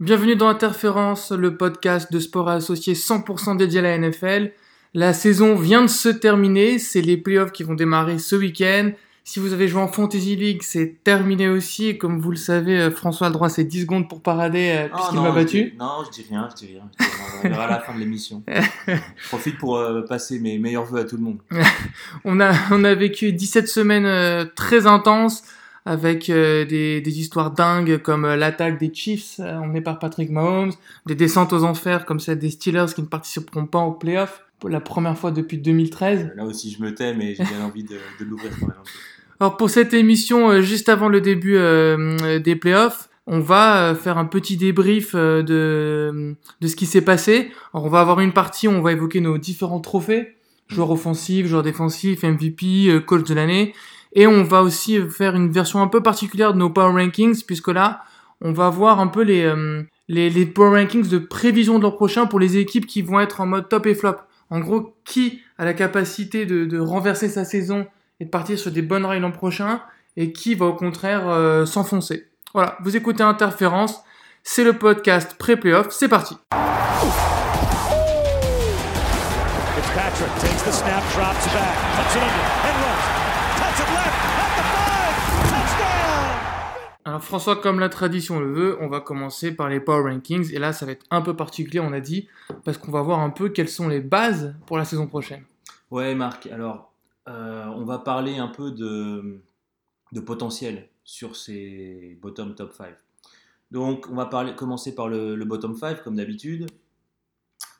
Bienvenue dans Interférence, le podcast de sport associé 100% dédié à la NFL. La saison vient de se terminer, c'est les playoffs qui vont démarrer ce week-end. Si vous avez joué en Fantasy League, c'est terminé aussi. Et comme vous le savez, euh, François a le droit à ses 10 secondes pour parader euh, Oh, puisqu'il m'a battu. non, je dis rien, je dis rien. Je dis rien. On verra à la fin de l'émission. Je profite pour euh, passer mes meilleurs vœux à tout le monde. On a, on a vécu 17 semaines euh, très intenses avec euh, des, des histoires dingues comme euh, l'attaque des Chiefs euh, emmenée par Patrick Mahomes, des descentes aux enfers comme celle des Steelers qui ne participeront pas aux playoffs pour la première fois depuis 2013. Là aussi, je me tais, mais j'ai bien envie de, de l'ouvrir quand même. Alors pour cette émission, euh, juste avant le début euh, des playoffs, on va euh, faire un petit débrief euh, de, de ce qui s'est passé. Alors on va avoir une partie où on va évoquer nos différents trophées, joueurs offensifs, joueurs défensifs, MVP, euh, coach de l'année. Et on va aussi faire une version un peu particulière de nos Power Rankings, puisque là, on va voir un peu les, euh, les, Power Rankings de prévision de l'an prochain pour les équipes qui vont être en mode top et flop. En gros, qui a la capacité de, renverser sa saison et de partir sur des bonnes rails l'an prochain, et qui va au contraire euh, s'enfoncer. Voilà, vous écoutez Interférence, c'est le podcast pré-playoff, c'est parti and runs. Touch it left, at the five, touchdown! Alors François, comme la tradition le veut, on va commencer par les Power Rankings, et là ça va être un peu particulier, on a dit, parce qu'on va voir un peu quelles sont les bases pour la saison prochaine. Ouais, Marc, alors, euh, on va parler un peu de, de potentiel sur ces bottom top 5. Donc, on va parler, commencer par le, le bottom 5, comme d'habitude.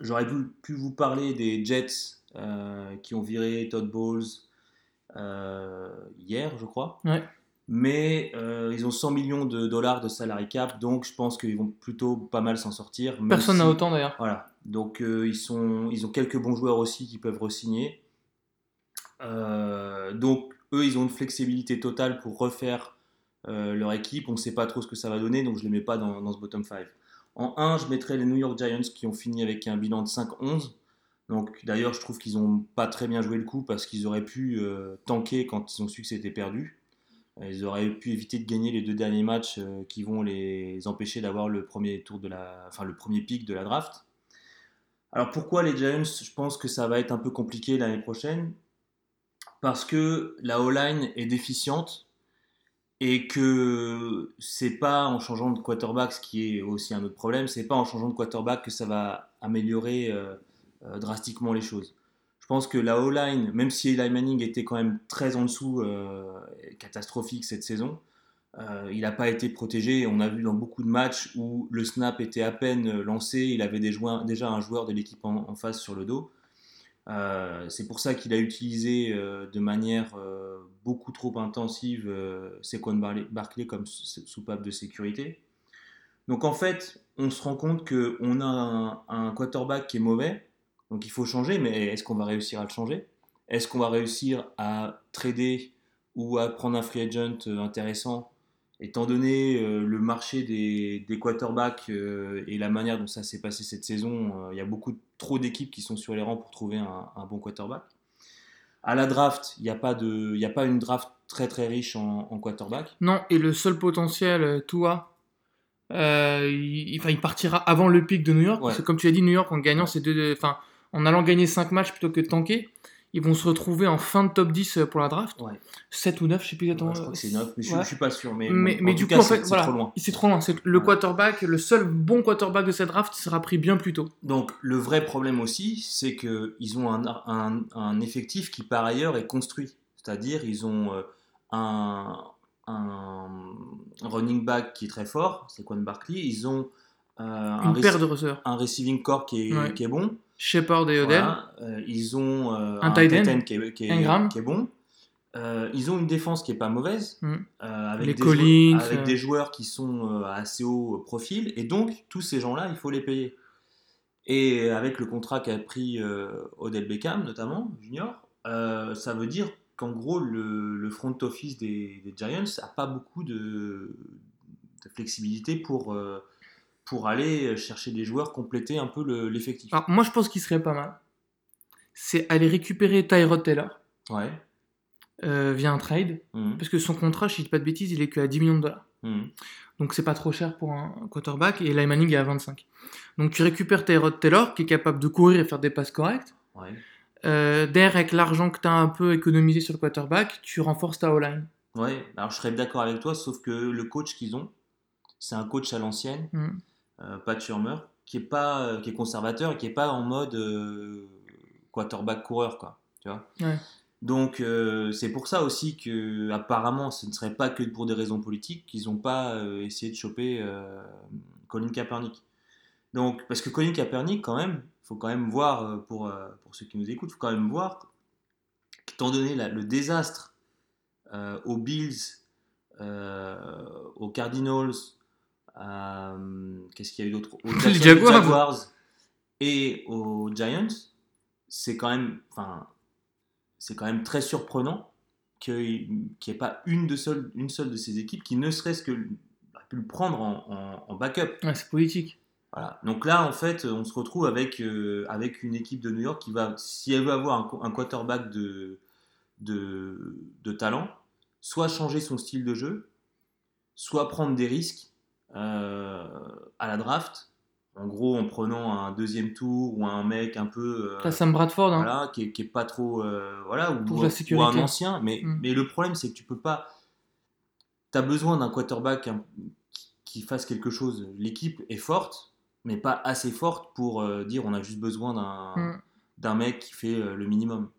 J'aurais pu, pu vous parler des Jets euh, qui ont viré Todd Bowles euh, hier, je crois. Ouais. Mais euh, ils ont 100 millions de dollars de salary cap, donc je pense qu'ils vont plutôt pas mal s'en sortir. Personne si- n'a autant d'ailleurs. voilà, donc euh, ils, sont, ils ont quelques bons joueurs aussi qui peuvent re-signer. Euh, donc eux, ils ont une flexibilité totale pour refaire leur équipe. On ne sait pas trop ce que ça va donner, donc je ne les mets pas dans, dans ce bottom 5. En 1, je mettrais les New York Giants qui ont fini avec un bilan de 5-11. Donc d'ailleurs, je trouve qu'ils n'ont pas très bien joué le coup parce qu'ils auraient pu tanker quand ils ont su que c'était perdu. Ils auraient pu éviter de gagner les deux derniers matchs euh, qui vont les empêcher d'avoir le premier tour de la, enfin le premier pic de la draft. Alors pourquoi les Giants? Je pense que ça va être un peu compliqué l'année prochaine parce que la O-line est déficiente et que c'est pas en changeant de quarterback, ce qui est aussi un autre problème, c'est pas en changeant de quarterback que ça va améliorer euh, euh, drastiquement les choses. Je pense que la O-line, même si Eli Manning était quand même très en dessous, euh, catastrophique cette saison, euh, il n'a pas été protégé. On a vu dans beaucoup de matchs où le snap était à peine lancé, il avait déjà un joueur de l'équipe en, face sur le dos. Euh, c'est pour ça qu'il a utilisé euh, de manière euh, beaucoup trop intensive euh, Barley- Barkley comme sou- soupape de sécurité. Donc en fait, on se rend compte qu'on a un, un quarterback qui est mauvais, donc il faut changer, mais est-ce qu'on va réussir à le changer? Est-ce qu'on va réussir à trader ou à prendre un free agent euh, intéressant? Étant donné euh, le marché des, des quarterbacks euh, et la manière dont ça s'est passé cette saison, il y a beaucoup trop d'équipes qui sont sur les rangs pour trouver un, un bon quarterback. À la draft, il n'y a, pas de- y a pas une draft très très riche en, en quarterback. Non, et le seul potentiel, Tua, euh, il, il- enfin, il partira avant le pic de New York. Ouais. Parce que comme tu l'as dit, New York, en gagnant ces deux, enfin, en allant gagner 5 matchs plutôt que de tanker, ils vont se retrouver en fin de top 10 pour la draft. Ouais. 7 ou 9, je sais plus exactement. je crois que c'est 9, mais je Ouais. ne suis pas sûr. Mais, du coup, cas, en c'est- fait, c'est voilà, trop loin. c'est trop loin. C'est le quarterback, le seul bon quarterback de cette draft sera pris bien plus tôt. Donc le vrai problème aussi, c'est qu'ils ont un, un- un effectif qui par ailleurs est construit. C'est-à-dire ils ont euh, un, un running back qui est très fort, c'est Quan Barkley. Ils ont euh, un, Une paire rec- de receveurs. un receiving corps qui est, Ouais. qui est bon. Shepard et Odell. Voilà. Euh, ils ont euh, Un tight end. tight end qui est, qui est- Ingram. qui est bon. Euh, ils ont une défense qui est pas mauvaise, Mm. avec, Les des Collins, joueurs, avec des joueurs qui sont euh, assez haut profil, et donc tous ces gens-là, il faut les payer. Et avec le contrat qu'a pris Odell Beckham, notamment, junior, ça veut dire qu'en gros, le, le front office des, des Giants n'a pas beaucoup de, de flexibilité pour, pour aller chercher des joueurs, compléter un peu le- l'effectif. Alors, moi, je pense qu'il serait pas mal. C'est aller récupérer Tyrod Taylor Ouais. euh, via un trade. Mhm. Parce que son contrat, je ne dis pas de bêtises, il est que à 10 millions de dollars. Mhm. Donc c'est pas trop cher pour un quarterback. Et Manning est à 25. Donc tu récupères Tyrod Taylor qui est capable de courir et faire des passes correctes. Ouais. Euh, derrière, avec l'argent que tu as un peu économisé sur le quarterback, tu renforces ta O-line. Ouais, alors je serais d'accord avec toi, sauf que le coach qu'ils ont, c'est un coach à l'ancienne, Mm. Euh, Pat Shurmur, qui est pas, euh, qui est conservateur et qui est pas en mode euh, quarterback coureur, quoi. Tu vois. Ouais. Donc euh, c'est pour ça aussi que apparemment, ce ne serait pas que pour des raisons politiques qu'ils n'ont pas euh, essayé de choper euh, Colin Kaepernick. Donc parce que Colin Kaepernick, quand même, faut quand même voir pour pour ceux qui nous écoutent, faut quand même voir, étant donné la- le désastre aux Bills, aux Cardinals, qu'est-ce qu'il y a eu d'autre? Aux Jacksonville Jaguars. Et aux Giants, c'est quand même, enfin, c'est quand même très surprenant qu'il n'y ait pas une, de seule, une seule de ces équipes qui ne serait-ce que a pu le prendre en, en- en backup. Ouais, c'est politique. Voilà. Donc là, en fait, on se retrouve avec, euh, avec une équipe de New York qui va, si elle veut avoir un, qu- un quarterback de, de, de talent, soit changer son style de jeu, soit prendre des risques euh, à la draft. En gros, en prenant un deuxième tour ou un mec un peu. euh, T'as Sam Bradford. Hein. voilà, qui, est, qui est pas trop. euh, voilà, ou, Pour la ou sécurité. un ancien. Mais, Mm. mais le problème, c'est que tu peux pas. Tu as besoin d'un quarterback hein, qui- fasse quelque chose. L'équipe est forte, mais pas assez forte pour euh, dire on a juste besoin d'un Mm. d'un mec qui fait euh, le minimum.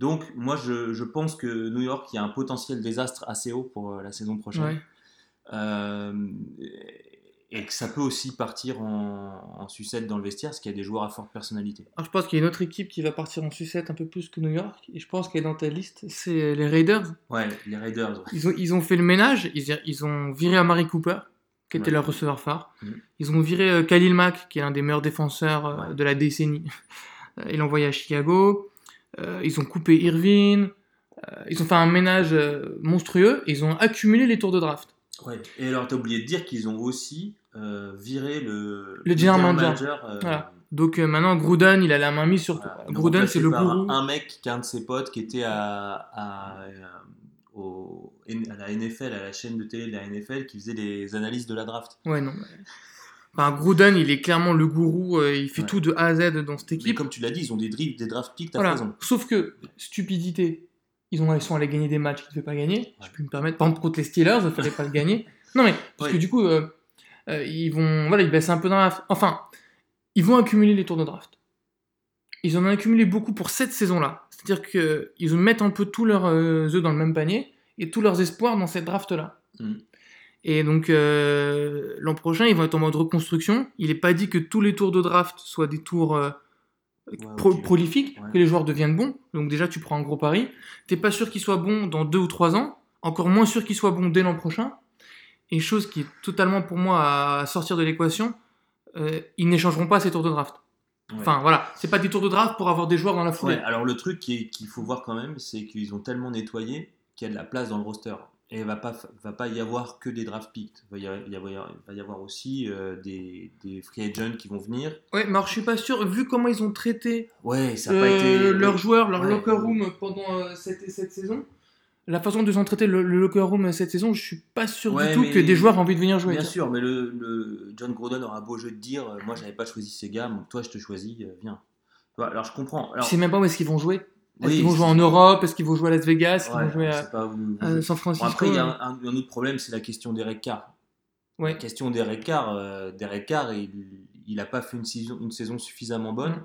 Donc, moi, je, je pense que New York, il y a un potentiel désastre assez haut pour euh, la saison prochaine. Ouais. Euh, et que ça peut aussi partir en, en sucette dans le vestiaire, parce qu'il y a des joueurs à forte personnalité. Alors, je pense qu'il y a une autre équipe qui va partir en sucette un peu plus que New York. Et je pense qu'elle est dans ta liste, c'est les Raiders. Ouais, les Raiders. ouais. Ils ont, ils ont fait le ménage. Ils, ils ont viré Amari Cooper, qui était Ouais. leur receveur phare. Mhm. Ils ont viré euh, Khalil Mack, qui est l'un des meilleurs défenseurs euh, Ouais. de la décennie. Euh, Ils l'ont envoyé à Chicago. Euh, ils ont coupé Irvine. Euh, ils ont fait un ménage euh, monstrueux. Et ils ont accumulé les tours de draft. Ouais. Et alors, t'as oublié de dire qu'ils ont aussi euh, viré le, Le general manager. euh, Voilà. Donc euh, maintenant, Gruden, il a la main mise sur tout. Gruden, remplacé c'est le gourou. Un mec qui est un de ses potes qui était à, à, euh, au- à la NFL, à la chaîne de télé de la NFL, qui faisait les analyses de la draft. Ouais, non. mais- Enfin, Gruden, il est clairement le gourou. il fait Ouais. tout de A à Z dans cette Mais équipe. comme tu l'as dit, ils ont des, des draft picks Voilà. foison. Sauf que, stupidité, ils, ont, ils sont allés gagner des matchs qu'ils ne devaient pas gagner. Je Ouais. peux me permettre. Par exemple, contre les Steelers, il ne fallait pas le gagner. Non, mais parce que du coup, euh, euh, ils vont. Voilà, ils baissent un peu dans la. Enfin, ils vont accumuler les tours de draft. Ils en ont accumulé beaucoup pour cette saison-là. C'est-à-dire qu'ils mettent un peu tous leurs euh, œufs dans le même panier et tous leurs espoirs dans cette draft-là. Mm. Et donc, l'an prochain, ils vont être en mode reconstruction. Il n'est pas dit que tous les tours de draft soient des tours pro- ok. prolifiques, Ouais. que les joueurs deviennent bons. Donc, déjà, tu prends un gros pari. T'es pas sûr qu'ils soient bons dans deux ou trois ans. Encore moins sûr qu'ils soient bons dès l'an prochain. Et chose qui est totalement pour moi à sortir de l'équation, euh, ils n'échangeront pas ces tours de draft. Ouais. Enfin, voilà. C'est pas des tours de draft pour avoir des joueurs dans la foulée. Alors le truc qu'il faut voir quand même, c'est qu'ils ont tellement nettoyé qu'il y a de la place dans le roster. Et il va pas, va pas y avoir que des draft picks. Il va y avoir, va y avoir- aussi euh, des, des free agents qui vont venir. Ouais, mais alors je suis pas sûr, vu comment ils ont traité Ouais, ça euh, pas été. leurs joueurs, leur Ouais. locker room pendant euh, cette, cette saison, la façon dont ils ont traité le, le locker room cette saison, je suis pas sûr Ouais, du tout que des joueurs aient envie de venir jouer. Bien sûr, mais le, le John Gruden aura beau jeu de dire Moi, j'avais pas choisi ces gars, donc toi, je te choisis, viens. Alors je comprends. Alors, Je sais même pas où est-ce qu'ils vont jouer. Est-ce oui, qu'ils vont jouer en Europe? Est-ce qu'ils vont jouer à Las Vegas? Ouais, vont jouer à, pas à San Bon, Francisco après, il y a un, autre problème, c'est la question d'Eric Carr. Ouais. La question d'Eric Carr, euh, Carr, il il a pas fait une saison, une saison suffisamment bonne. Mm.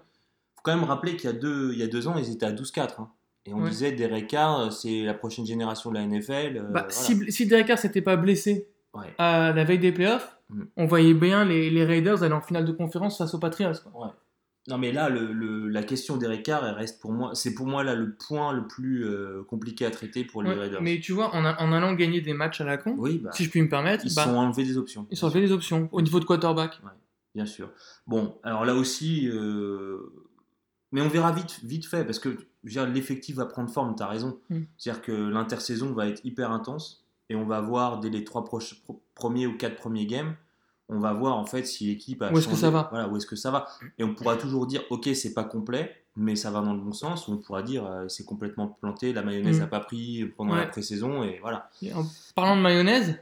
faut quand même rappeler qu'il y, a deux- il y a deux ans, ils étaient à 12-4. hein. Et on Ouais. disait Derek Carr, euh, c'est la prochaine génération de la NFL. euh, Bah, voilà. Si, si Derek Carr s'était pas blessé Ouais. à la veille des playoffs, Mm. on voyait bien les, les Raiders aller en finale de conférence face aux Patriots. quoi. Non, mais là, le, le- la question d'Eric Carr, elle reste pour moi, c'est pour moi là le point le plus euh, compliqué à traiter pour les Ouais, Raiders. mais tu vois, en, a- en allant gagner des matchs à la con, Oui, bah, si je puis me permettre, ils se bah, sont enlevés des options. ils sont fait des options au niveau de quarterback. bien sûr. Bon, alors là aussi, euh, mais on verra vite, vite fait, parce que l'effectif va prendre forme, tu as raison. Mm. C'est-à-dire que l'intersaison va être hyper intense, et on va voir dès les trois pro- premiers ou quatre premiers games, on va voir en fait si l'équipe a Où est-ce que changé. ça va Voilà, où est-ce que ça va. Et on pourra toujours dire, ok, c'est pas complet, mais ça va dans le bon sens, ou on pourra dire, euh, c'est complètement planté, la mayonnaise Mm. n'a pas pris pendant Ouais. la pré-saison, et voilà. Et en parlant de mayonnaise,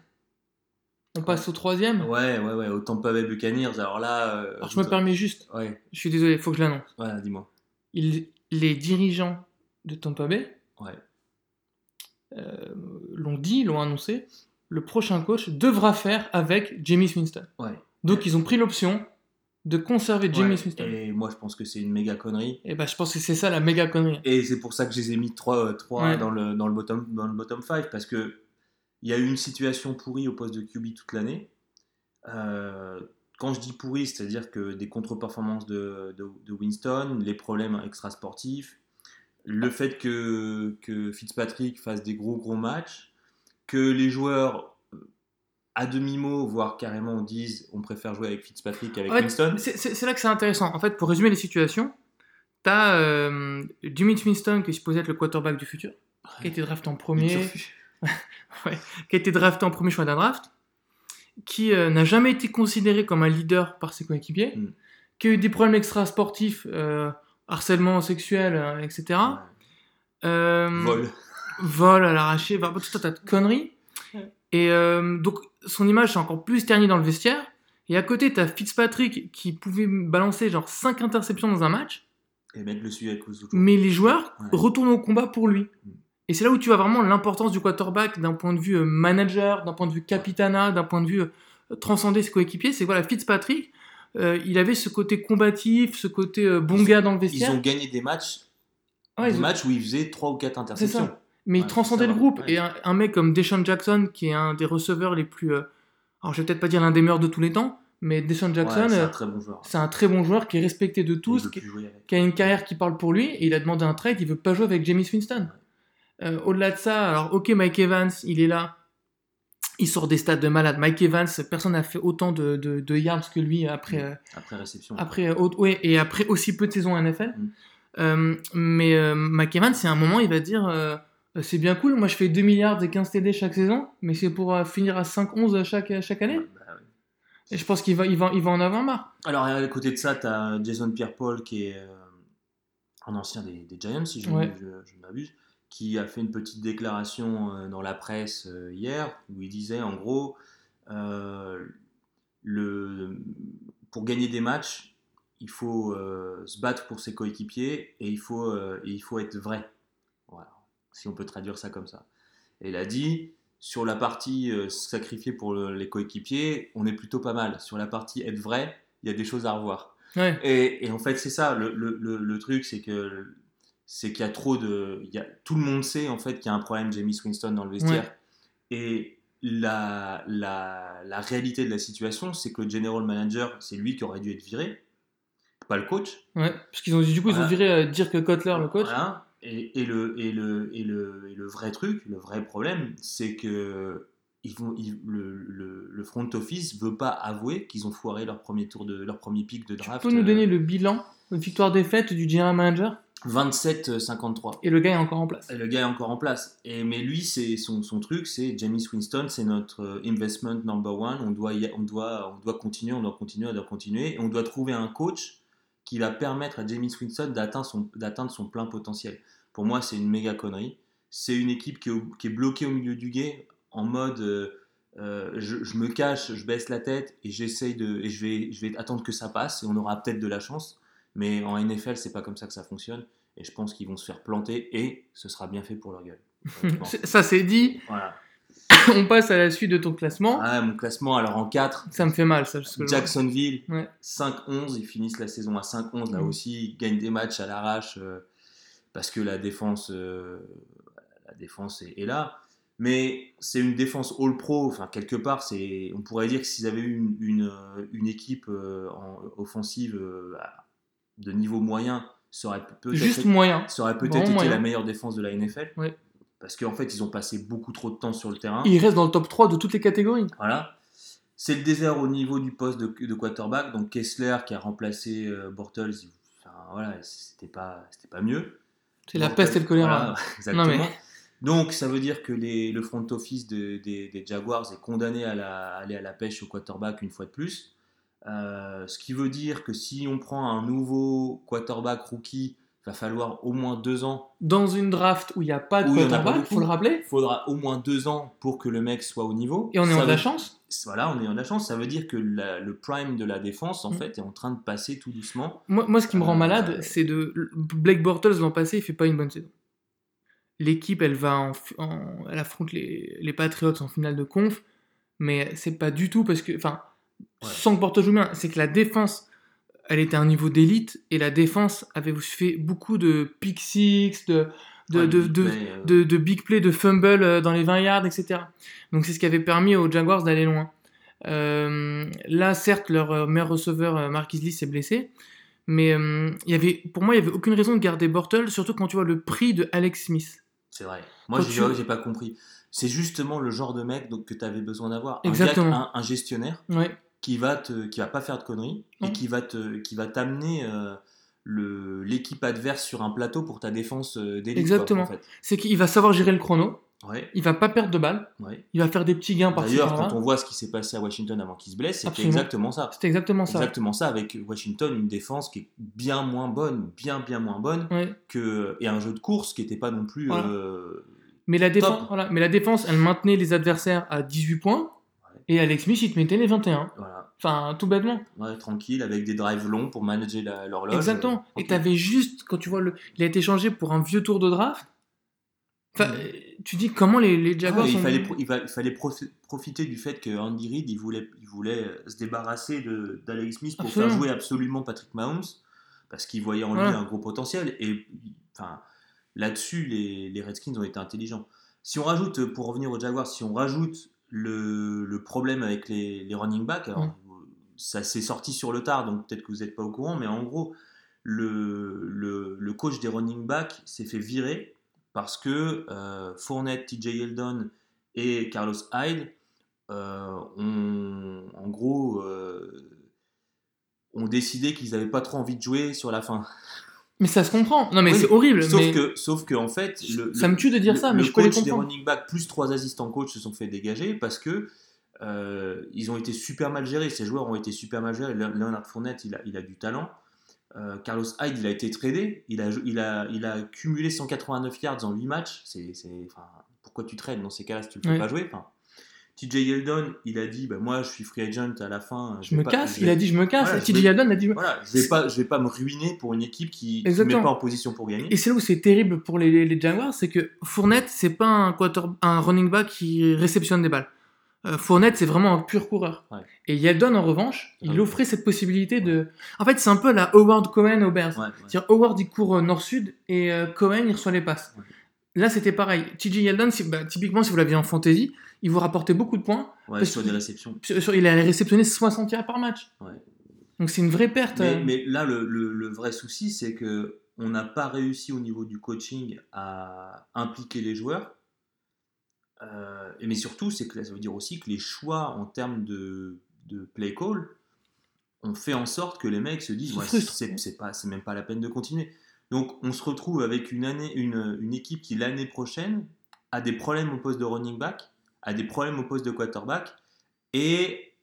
On passe au troisième. Ouais, ouais, ouais, au Tampa Bay Buccaneers. Alors là. euh, Alors je me permets juste, Ouais, je suis désolé, il faut que je l'annonce. voilà, dis-moi. Les dirigeants de Tampa Bay Ouais. euh, l'ont dit, l'ont annoncé. Le prochain coach devra faire avec Jamie Winston. Ouais. Donc ils ont pris l'option de conserver Jamie Ouais, Winston. Et, Et moi, je pense que c'est une méga connerie. ben je pense que c'est ça la méga connerie. Et c'est pour ça que je les ai mis 3, Ouais. dans, le, dans, le bottom, dans le bottom 5 parce que il y a eu une situation pourrie au poste de QB toute l'année. Euh, quand je dis pourri, c'est-à-dire que des contre-performances de, de, de Winston, les problèmes extrasportifs, le fait que, que Fitzpatrick fasse des gros gros matchs, que les joueurs euh, à demi-mot, voire carrément disent on préfère jouer avec Fitzpatrick qu'avec En fait, Winston. C'est là que c'est intéressant. En fait, pour résumer les situations, t'as euh, Jimmy Winston qui est supposé être le quarterback du futur, qui a été drafté en premier, ouais, qui a été drafté en premier choix d'un draft, qui euh, n'a jamais été considéré comme un leader par ses coéquipiers, Mm. qui a eu des problèmes extra-sportifs, euh, harcèlement sexuel, euh, etc. Vol. vol à l'arraché, tout un tas de conneries. Et euh, donc, son image est encore plus ternie dans le vestiaire. Et à côté, t'as Fitzpatrick qui pouvait balancer genre 5 interceptions dans un match, Et mettre le suivi avec Ouzou. mais les joueurs Ouais. retournent au combat pour lui. Mm. Et c'est là où tu vois vraiment l'importance du quarterback d'un point de vue euh, manager, d'un point de vue capitana, d'un point de vue euh, transcender ses coéquipiers. C'est que voilà, Fitzpatrick, euh, il avait ce côté combatif, ce côté euh, bon Ils- gars dans le Ils vestiaire. ont gagné des matchs, Ouais, des ils ont- matchs où ils faisaient 3 ou 4 C'est interceptions. Mais il transcendait le groupe. Ouais. Et un, un mec comme Deshaun Jackson, qui est un des receveurs les plus. euh, alors, je vais peut-être pas dire l'un des meilleurs de tous les temps, mais Deshaun Jackson, c'est euh, un très bon joueur. c'est un très bon joueur qui est respecté de tous, qui, a une carrière qui parle pour lui, et il a demandé un trade, il veut pas jouer avec James Winston. Euh, Au-delà de ça, alors, ok, Mike Evans, il est là. Il sort des stats de malade. Mike Evans, personne n'a fait autant de, de, de yards que lui après, euh, Après réception. après, euh, ouais, et après aussi peu de saisons en NFL. Mm. Euh, mais euh, Mike Evans, c'est un moment, il va dire euh, c'est bien cool, moi je fais 2 milliards et 15 TD chaque saison, mais c'est pour euh, finir à 5-11 chaque, chaque année. Bah. Et je pense qu'il va, il va, il va en avoir marre. Alors, à côté de ça, tu as Jason Pierre-Paul, qui est euh, un ancien des, des Giants, si je, Ouais. je, je ne m'abuse, qui a fait une petite déclaration euh, dans la presse euh, hier, où il disait en gros euh, le, pour gagner des matchs, il faut euh, se battre pour ses coéquipiers et il faut, euh, et il faut être vrai. Si on peut traduire ça comme ça. Et il a dit sur la partie euh, sacrifier pour le- les coéquipiers, on est plutôt pas mal. Sur la partie être vrai, il y a des choses à revoir. Ouais. Et, et en fait, c'est ça. Le, le- le- le truc, c'est que c'est qu'il y a trop de. il y a, tout le monde sait en fait qu'il y a un problème James Winston dans le vestiaire. Et la, la, la réalité de la situation, c'est que le general manager, c'est lui qui aurait dû être viré, pas le coach. Ouais. Parce qu'ils ont du coup, ils ont viré euh, Dirk Kotler, le coach. Voilà. Et, et le, et, le, et, le, et le vrai truc, le vrai problème, c'est que ils vont, ils- le, le, le front office veut pas avouer qu'ils ont foiré leur premier tour de leur premier pic de Tu draft. peux nous euh, donner le bilan, le victoire-défaite du general manager? 27-53. Et le gars est encore en place. Et le gars est encore en place. Et, mais lui, c'est son, son truc, c'est Jamie Winston, c'est notre euh, investment number one. On doit, y- on, doit, on doit continuer, on doit continuer, on doit continuer. Et on doit trouver un coach qui va permettre à Jamie Winston d'atteindre son, d'atteindre son plein potentiel. Pour moi, c'est une méga connerie. C'est une équipe qui est, au- qui est bloquée au milieu du guet en mode euh, euh, je, je me cache, je baisse la tête et j'essaye de et je vais, je vais attendre que ça passe et on aura peut-être de la chance. Mais en NFL, c'est pas comme ça que ça fonctionne. Et je pense qu'ils vont se faire planter et ce sera bien fait pour leur gueule. Ça c'est dit, voilà. on passe à la suite de ton classement. Ah, mon classement, alors en 4, Ça me fait mal, ça. parce que je- Jacksonville, Ouais. 5-11. Ils finissent la saison à 5-11. Là Mhm. aussi, ils gagnent des matchs à l'arrache euh, parce que la défense, euh, la défense est, est là. Mais c'est une défense all-pro. Enfin, quelque part, c'est, on pourrait dire que s'ils avaient eu une, une, euh, une équipe euh, en- offensive euh, de niveau moyen, ça aurait peut-être Juste moyen. Ça aurait peut-être été moyen. la meilleure défense de la NFL. Ouais. Parce qu'en fait, ils ont passé beaucoup trop de temps sur le terrain. Il reste dans le top 3 de toutes les catégories. Voilà. C'est le désert au niveau du poste de, de quarterback. Donc Kessler qui a remplacé euh, Bortles, enfin, voilà, c'était pas, c'était pas mieux. C'est la peste et le choléra. voilà, exactement. Non, mais- Donc ça veut dire que les- le front office de- des, des Jaguars est condamné à, la- à aller à la pêche au quarterback une fois de plus. Euh, ce qui veut dire que si on prend un nouveau quarterback rookie va falloir au moins deux ans. Dans une draft où il n'y a pas de il quarterback, beaucoup. faut le rappeler. Il faudra au moins deux ans pour que le mec soit au niveau. Et on est en de la chance. Voilà, on est en de la chance. Ça veut dire que la- le prime de la défense, en Mm. fait, est en train de passer tout doucement. Moi, moi, ce qui me rend Euh, malade, c'est de. Blake Bortles l'an passé, il fait pas une bonne saison. L'équipe, elle va en, elle affronte les, les Patriots en finale de conf, mais c'est pas du tout parce que, enfin, Ouais. sans que Bortles joue bien, c'est que la défense, elle était à un niveau d'élite et la défense avait fait beaucoup de pick six, de de, Ouais, de, big play, euh, de, de big play, de fumble euh, dans les 20 yards, etc. Donc c'est ce qui avait permis aux Jaguars d'aller loin. Euh, là, certes, leur euh, meilleur receveur, euh, Marquis Lee, s'est blessé. Mais euh, y avait, pour moi, il n'y avait aucune raison de garder Bortle, surtout quand tu vois le prix de Alex Smith. C'est vrai. Moi, j'ai tu- pas compris. C'est justement le genre de mec donc, que tu avais besoin d'avoir. Un, un, un gestionnaire Ouais. Qui va te, qui va pas faire de conneries et qui va te, qui va t'amener euh, l'équipe adverse sur un plateau pour ta défense euh, d'élite. Exactement. quoi, en fait. C'est qu'il va savoir gérer le chrono, Ouais, il va pas perdre de balles, ouais. il va faire des petits gains par-ci D'ailleurs, quand on voit ce qui s'est passé à Washington avant qu'il se blesse, c'était exactement ça. C'était exactement ça. Exactement ça, avec Washington, une défense qui est bien moins bonne, bien bien moins bonne, Ouais. que, et un jeu de course qui n'était pas non plus Voilà. euh, Mais, la défense, voilà. Mais la défense, elle maintenait les adversaires à 18 points, et Alex Smith, il te mettait les 21. voilà, Enfin, tout bêtement. ouais, tranquille, avec des drives longs pour manager l'horloge. Exactement. euh, Et t'avais juste, quand tu vois, le... il a été changé pour un vieux tour de draft. Enfin, euh, tu dis comment les, les Ah Jaguars il, fallait, il, va- il fallait profi- profiter du fait que Andy Reid il voulait, il voulait se débarrasser d'Alex Smith pour Absolument. faire jouer absolument Patrick Mahomes parce qu'il voyait en lui un gros potentiel et enfin là-dessus les, les Redskins ont été intelligents. Si on rajoute, pour revenir aux Jaguars, si on rajoute le, le problème avec les, les running backs, alors Ouais. ça s'est sorti sur le tard donc peut-être que vous n'êtes pas au courant, mais en gros le, le, le coach des running backs s'est fait virer parce que euh, Fournette, TJ Yeldon et Carlos Hyde euh, ont, en gros, euh, ont décidé qu'ils n'avaient pas trop envie de jouer sur la fin. Mais ça se comprend. Non, mais Oui, c'est horrible. Sauf mais que, sauf que en fait, le, ça le- me tue de dire le- ça, mais le je peux les coach des comprendre. running backs plus trois assistants coachs se sont fait dégager parce que euh, ils ont été super mal gérés. Ces joueurs ont été super mal gérés. Le- Leonard Fournette, il a, il a du talent. Euh, Carlos Hyde, il a été tradé. Il a, il a, il a cumulé 189 yards en 8 matchs. C'est, c'est- enfin, pourquoi tu trades dans ces cas-là si tu ne le fais Ouais. pas jouer? Enfin, TJ Yeldon, il a dit bah, Moi, je suis free agent à la fin. Je me pas- casse. je Il a dit je me casse. Voilà, TJ Yeldon a dit. Voilà, je ne vais, pas- je vais pas me ruiner pour une équipe qui ne met pas en position pour gagner. Et c'est là où c'est terrible pour les, les Jaguars, c'est que Fournette, c'est pas un, quarter, un running back qui réceptionne des balles. Euh, Fournette, c'est vraiment un pur coureur. Ouais. Et Yeldon, en revanche, il offrait cette possibilité de. En fait, c'est un peu la Howard Cohen au Bears. Ouais. C'est-à-dire Howard il court euh, nord-sud et euh, Cohen il reçoit les passes. Là c'était pareil. TJ Yeldon, si- bah, typiquement si vous l'aviez en fantasy, il vous rapportait beaucoup de points. Ouais, Parce sur qu'il- des réceptions. Sur- sur- il allait réceptionner 60 yards par match. Ouais. Donc c'est une vraie perte. Mais, euh. mais là, le, le- le vrai souci, c'est que on n'a pas réussi au niveau du coaching à impliquer les joueurs. Euh, et mais surtout, c'est que ça veut dire aussi que les choix en termes de, de play call ont fait en sorte que les mecs se disent Se ouais, c'est c'est pas, c'est même pas la peine de continuer. Donc, on se retrouve avec une année, une, une équipe qui l'année prochaine a des problèmes au poste de running back, a des problèmes au poste de quarterback, et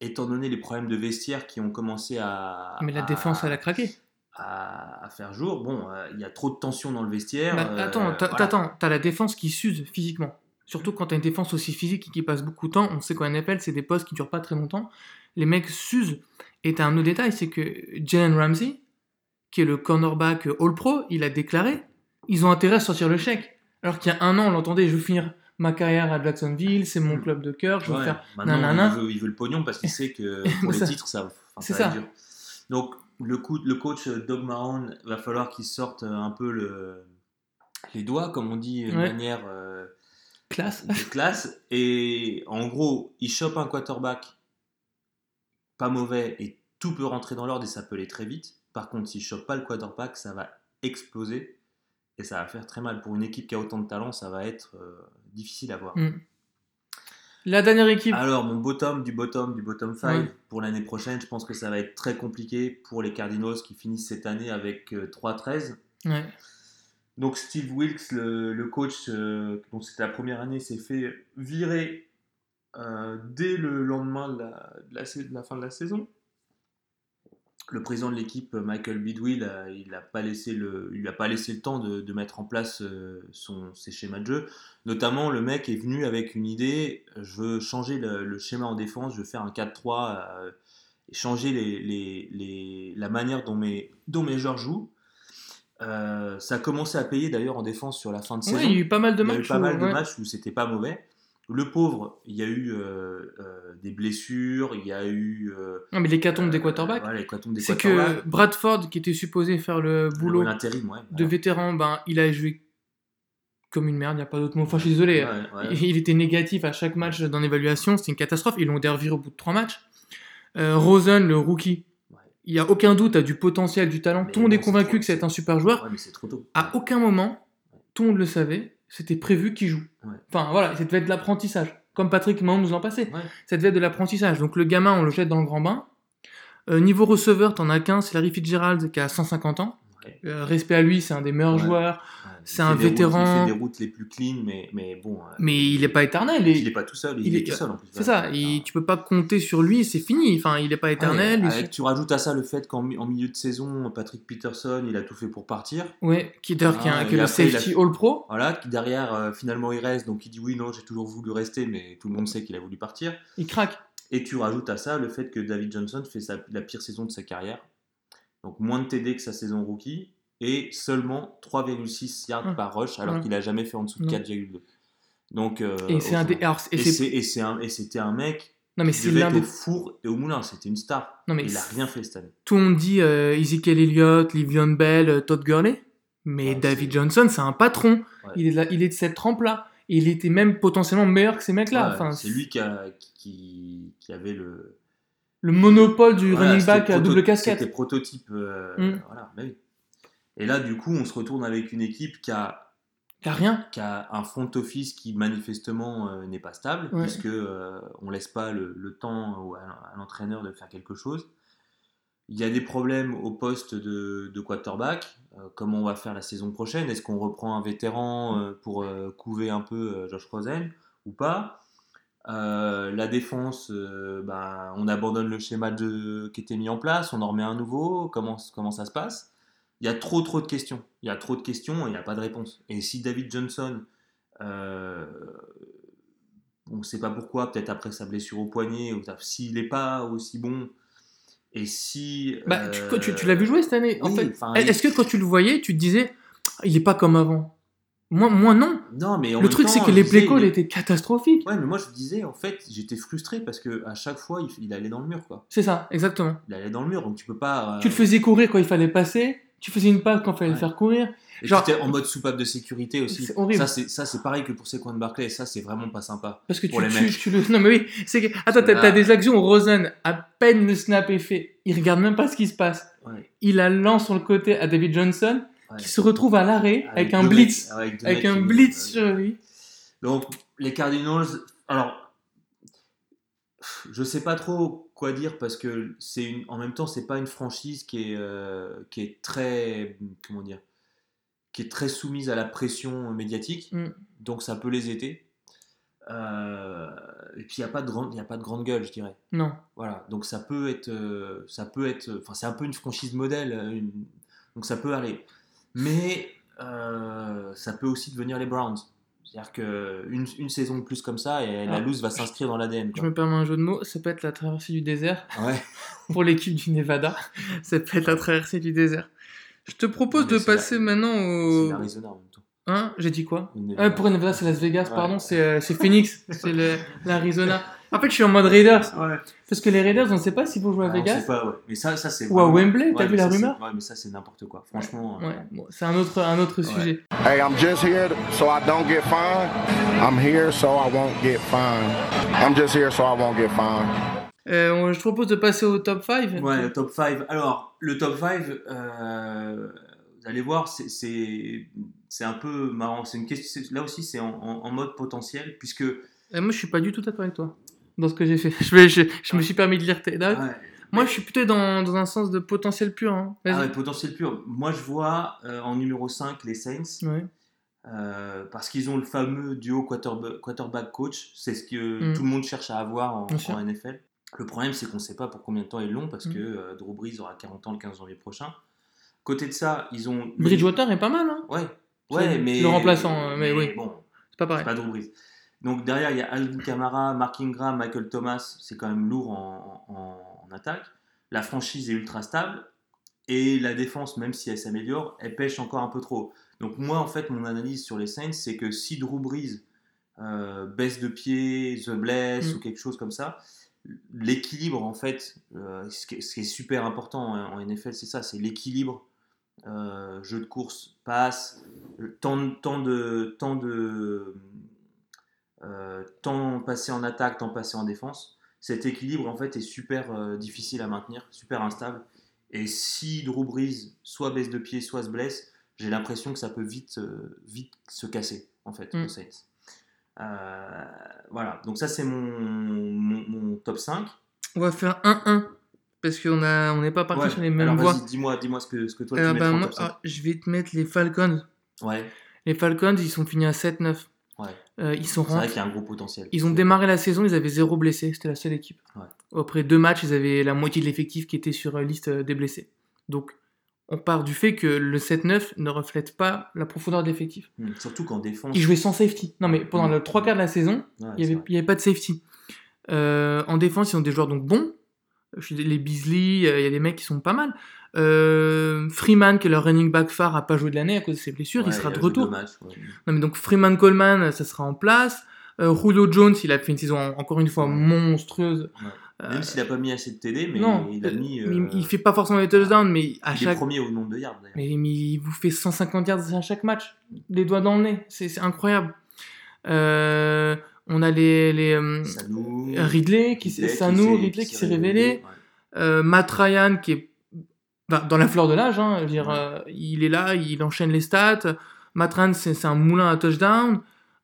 étant donné les problèmes de vestiaire qui ont commencé à, Mais la à- défense elle a craqué. à, à faire jour, bon, euh, il y a trop de tension dans le vestiaire. Bah, euh, attends, t'as- voilà. t'attends, t'as la défense qui s'use physiquement. Surtout quand t'as une défense aussi physique et qui passe beaucoup de temps. On sait qu'en NFL, c'est des postes qui durent pas très longtemps. Les mecs s'usent. Et t'as un autre détail, c'est que Jalen Ramsey, qui est le cornerback All-Pro, il a déclaré ils ont intérêt à sortir le chèque. Alors qu'il y a un an, on l'entendait je veux finir ma carrière à Jacksonville, c'est mon Mm. club de cœur, je veux Ouais, faire. nanana. il veut, il veut le pognon parce qu'il sait que pour les Ça. titres, ça, enfin, ça va être dur. Donc, le, coup, le coach euh, Doug Marrone va falloir qu'il sorte un peu le, les doigts, comme on dit, de Ouais. manière euh, Classe. de classe. Et en gros, il chope un quarterback pas mauvais et tout peut rentrer dans l'ordre et ça peut aller très vite. Par contre, s'il chope pas le quarterback, ça va exploser et ça va faire très mal. Pour une équipe qui a autant de talent, ça va être euh, difficile à voir. Mm. La dernière équipe. Alors, mon bottom du bottom du bottom 5 Ouais. pour l'année prochaine, je pense que ça va être très compliqué pour les Cardinals qui finissent cette année avec euh, 3-13. Ouais. Donc, Steve Wilkes, le, le coach, euh, dont c'était la première année, s'est fait virer euh, dès le lendemain de la, de la sa- de la fin de la saison. Le président de l'équipe, Michael Bidwill, il n'a pas laissé le, il lui a pas laissé le temps de, de mettre en place euh, son, ses schémas de jeu. Notamment, le mec est venu avec une idée je veux changer le, le schéma en défense, je veux faire un 4-3, euh, changer les, les- les- la manière dont mes, dont mes joueurs jouent. Euh, ça a commencé à payer d'ailleurs en défense sur la fin de Ouais, saison. il y a eu pas mal de Il y a eu matchs. pas où- mal de ouais. matchs où c'était pas mauvais. Le pauvre, il y a eu euh, euh, des blessures, il y a eu. euh, Non, mais l'hécatombe des quarterbacks. voilà, l'hécatombe des c'est quarterbacks. que Bradford, qui était supposé faire le boulot ouais. de vétéran, ben, il a joué comme une merde, il n'y a pas d'autre mot. Enfin, je suis désolé. Ouais, ouais. Il il était négatif à chaque match dans l'évaluation, c'était une catastrophe. Ils l'ont d'ailleurs viré au bout de trois matchs. Rosen, le rookie, il n'y a aucun doute, a du potentiel, du talent. Mais tout le monde est c'est convaincu que c'est un super joueur. Mais c'est trop tôt. À aucun moment, tout le monde le savait, c'était prévu qu'il joue. Ouais. Enfin voilà, ça devait être de l'apprentissage. Comme Patrick Mahomes nous en passait. Ouais. Ça devait être de l'apprentissage. Donc le gamin, on le jette dans le grand bain. Euh, niveau receveur, t'en as qu'un, c'est Larry Fitzgerald qui a 150 ans. Euh, respect à lui, c'est un des meilleurs Ouais. joueurs. Ouais. C'est un des routes- vétéran. il fait des routes les plus clean, mais, mais bon. euh, Mais il n'est pas éternel. il Il n'est pas tout seul. Il, il est, est- tout seul en plus. C'est ça, il- tu peux pas compter sur lui, c'est fini. Enfin, il n'est pas éternel. Ouais, avec- tu rajoutes à ça le fait qu'en mi- en milieu de saison, Patrick Peterson, il a tout fait pour partir. Ouais, qui d'ailleurs qui est, un- Ah, qui est et le a safety All Pro. Voilà, qui derrière, euh, finalement, il reste. Donc il dit oui, non, j'ai toujours voulu rester, mais tout le monde sait qu'il a voulu partir. Il craque. Et tu rajoutes à ça le fait que David Johnson fait sa- la pire saison de sa carrière. Donc moins de TD que sa saison rookie et seulement 3,6 yards Hum. par rush alors Hum. qu'il a jamais fait en dessous de Non. 4,2. Donc euh, Et un des. un- c'était un mec Non mais c'est l'un des. au four et au moulin, c'était une star. Non mais il a c'est- rien fait cette année. tout le monde dit euh, Ezekiel Elliott, Livion Bell, euh, Todd Gurley, mais Ouais, David Johnson, c'est un patron. Ouais. Il, est là- il est de cette trempe-là. Il était même potentiellement meilleur que ces mecs-là. Ouais, enfin, c'est lui qui, a- qui, qui avait le Le monopole du Voilà, running back à double casquette. C'était prototype. euh, Mm. voilà, bah oui. Et là, du coup, on se retourne avec une équipe qui a T'as rien. qui a un front office qui manifestement euh, n'est pas stable, Ouais. puisque euh, on laisse pas le, le temps à, l'entraîneur de faire quelque chose. Il y a des problèmes au poste de, de quarterback. Comment on va faire la saison prochaine? Est-ce qu'on reprend un vétéran pour couver un peu Josh Rosen ou pas? Euh, La défense, euh, ben, on abandonne le schéma de, qui était mis en place, on en remet un nouveau. Comment, comment ça se passe? Il y a trop trop de questions. Il y a trop de questions et il n'y a pas de réponse. Et si David Johnson, euh, on ne sait pas pourquoi, peut-être après sa blessure au poignet, ou s'il n'est pas aussi bon, et si... Bah, tu, tu, tu l'as vu jouer cette année. en fait, est-ce que quand tu le voyais, tu te disais, il est pas comme avant? Moi, moi, non. Non, mais Le truc, c'est que les play calls étaient catastrophiques. Ouais, mais moi je disais, en fait, j'étais frustré parce que à chaque fois, il, il allait dans le mur, quoi. C'est ça, exactement. Il allait dans le mur, donc tu peux pas... euh, Tu le faisais courir quand il fallait passer. Tu faisais une passe quand il fallait le faire courir. Et genre- en mode soupape de sécurité aussi. C'est horrible. Ça, c'est pareil que pour Saquon Barclay, ça, c'est vraiment pas sympa. Parce que Pour tu, les tu, tu le. Non, mais oui, c'est que. Attends, t'as Là- t'as des actions où Rosen, à peine le snap est fait, il regarde même pas ce qui se passe. Ouais. Il la lance sur le côté à David Johnson, Ouais. qui se retrouve à l'arrêt avec, un blitz. mecs- avec un blitz sur lui. Donc, les Cardinals, alors, je sais pas trop quoi dire parce que c'est une, en même temps, c'est pas une franchise qui est, euh, qui est très, comment dire, qui est très soumise à la pression médiatique, Mm. donc ça peut les aider. Euh, et puis il y a pas de grande, il a pas de grande gueule, je dirais. Non. Voilà, donc ça peut être, euh, ça peut être, enfin c'est un peu une franchise modèle, une- donc ça peut aller. Mais euh, ça peut aussi devenir les Browns. C'est-à-dire qu'une une saison de plus comme ça, et la Ah, loose va s'inscrire dans l'ADN. Je me permets un jeu de mots, ça peut être la traversée du désert Ouais. pour l'équipe du Nevada. ça peut être la traversée du désert. Je te propose Mais de c'est passer maintenant C'est au. l'Arizona en même temps. Hein? J'ai dit quoi? Ah, Nevada. pour Nevada, c'est Las Vegas, Ouais. pardon, c'est euh, c'est Phoenix, c'est l'Arizona. En fait, je suis en mode Raiders. Parce que les Raiders, on ne sait pas s'ils vont jouer à Ah, on Vegas sait pas, ouais. Mais ça, ça c'est ou à Wembley, t'as Ouais, vu la ça, rumeur Ouais, mais ça c'est n'importe quoi. Franchement. euh, Ouais, bon, c'est un autre, un autre sujet. Hey, I'm just here so I don't get fined. I'm here so I won't get fined. I'm just here so I won't get fined. Euh, on- je te propose de passer au top 5. Ouais, le top 5. Alors, le top 5, euh, vous allez voir, c'est- un peu marrant. C'est une question, là aussi, c'est en, en- en mode potentiel, puisque. Euh, moi, je suis pas du tout d'accord avec toi dans ce que j'ai fait. Je, vais, je, je me suis permis de lire tes notes. Ouais. Moi, je suis plutôt dans, dans un sens de potentiel pur. Hein. Ah ouais, potentiel pur. Moi, je vois euh, en numéro 5 les Saints, Ouais. euh, parce qu'ils ont le fameux duo quarterback- quarterback-coach. C'est ce que Mm. tout le monde cherche à avoir en, NFL. Le problème, c'est qu'on ne sait pas pour combien de temps ils l'ont parce Mm. que euh, Drew Brees aura 40 ans le 15 janvier prochain. Côté de ça, ils ont. Bridgewater est pas mal, hein Ouais, C'est ouais, mais. le remplaçant, euh, mais oui. Bon, C'est pas c'est pareil. pas Drew Brees. Donc derrière, il y a Alvin Kamara, Mark Ingram, Michael Thomas. C'est quand même lourd en, en- en attaque. La franchise est ultra stable. Et la défense, même si elle s'améliore, elle pêche encore un peu trop. Donc moi, en fait, mon analyse sur les Saints, c'est que si Drew Brees euh, baisse de pied, se blesse Mm. ou quelque chose comme ça, l'équilibre, en fait, euh, ce, qui est, ce qui est super important hein, en NFL, c'est ça, c'est l'équilibre. euh, jeu de course, passe, temps, de- temps de, temps de euh, temps passé en attaque, temps passé en défense. Cet équilibre en fait est super euh, difficile à maintenir, super instable. Et si Drew Brees soit baisse de pied, soit se blesse, j'ai l'impression que ça peut vite, euh, vite se casser en fait Mm. voilà, donc ça c'est mon, mon, mon top 5. On va faire 1-1 parce qu'on on n'est pas parti Ouais, sur les mêmes voies. dis-moi, dis-moi ce que, ce que toi tu Euh, mets bah, en moi, top 5. ah, je vais te mettre les Falcons. Ouais, Les Falcons, ils sont finis à 7-9. Euh, ils sont C'est vrai qu'il y a un gros potentiel. Ils ont démarré la saison, ils avaient zéro blessé, c'était la seule équipe. Ouais. Après deux matchs, ils avaient la moitié de l'effectif qui était sur la liste euh, des blessés. Donc, on part du fait que le 7-9 ne reflète pas la profondeur d'effectif. Hmm, Surtout qu'en défense. Ils jouaient sans safety. Non, mais pendant Mm. le trois quarts de la saison, Ouais, il n'y avait pas de safety. Euh, en défense, ils ont des joueurs donc bons. Les Beasley, euh, il y a des mecs qui sont pas mal. Euh, Freeman, qui est leur running back phare, a pas joué de l'année à cause de ses blessures. Ouais, il sera de retour. matchs, ouais. Non, mais donc Freeman Coleman, ça sera en place. Euh, Julio Jones, il a fait une saison en- encore une fois Ouais. monstrueuse. Même Euh, s'il a pas mis assez de TD, mais non, il a mis. euh, il fait pas forcément les touchdowns, mais à il est premier au nombre de yards. Mais, mais il vous fait 150 yards à chaque match, les doigts dans le nez, c'est c'est incroyable. Euh, on a les, les euh, Sanou, Ridley, qui s'est- Ridley qui s'est révélé, euh, Matt Ryan qui est enfin, dans la fleur de l'âge, hein, Ouais. euh, il est là, il enchaîne les stats. Matt Ryan, c'est un moulin à touchdown.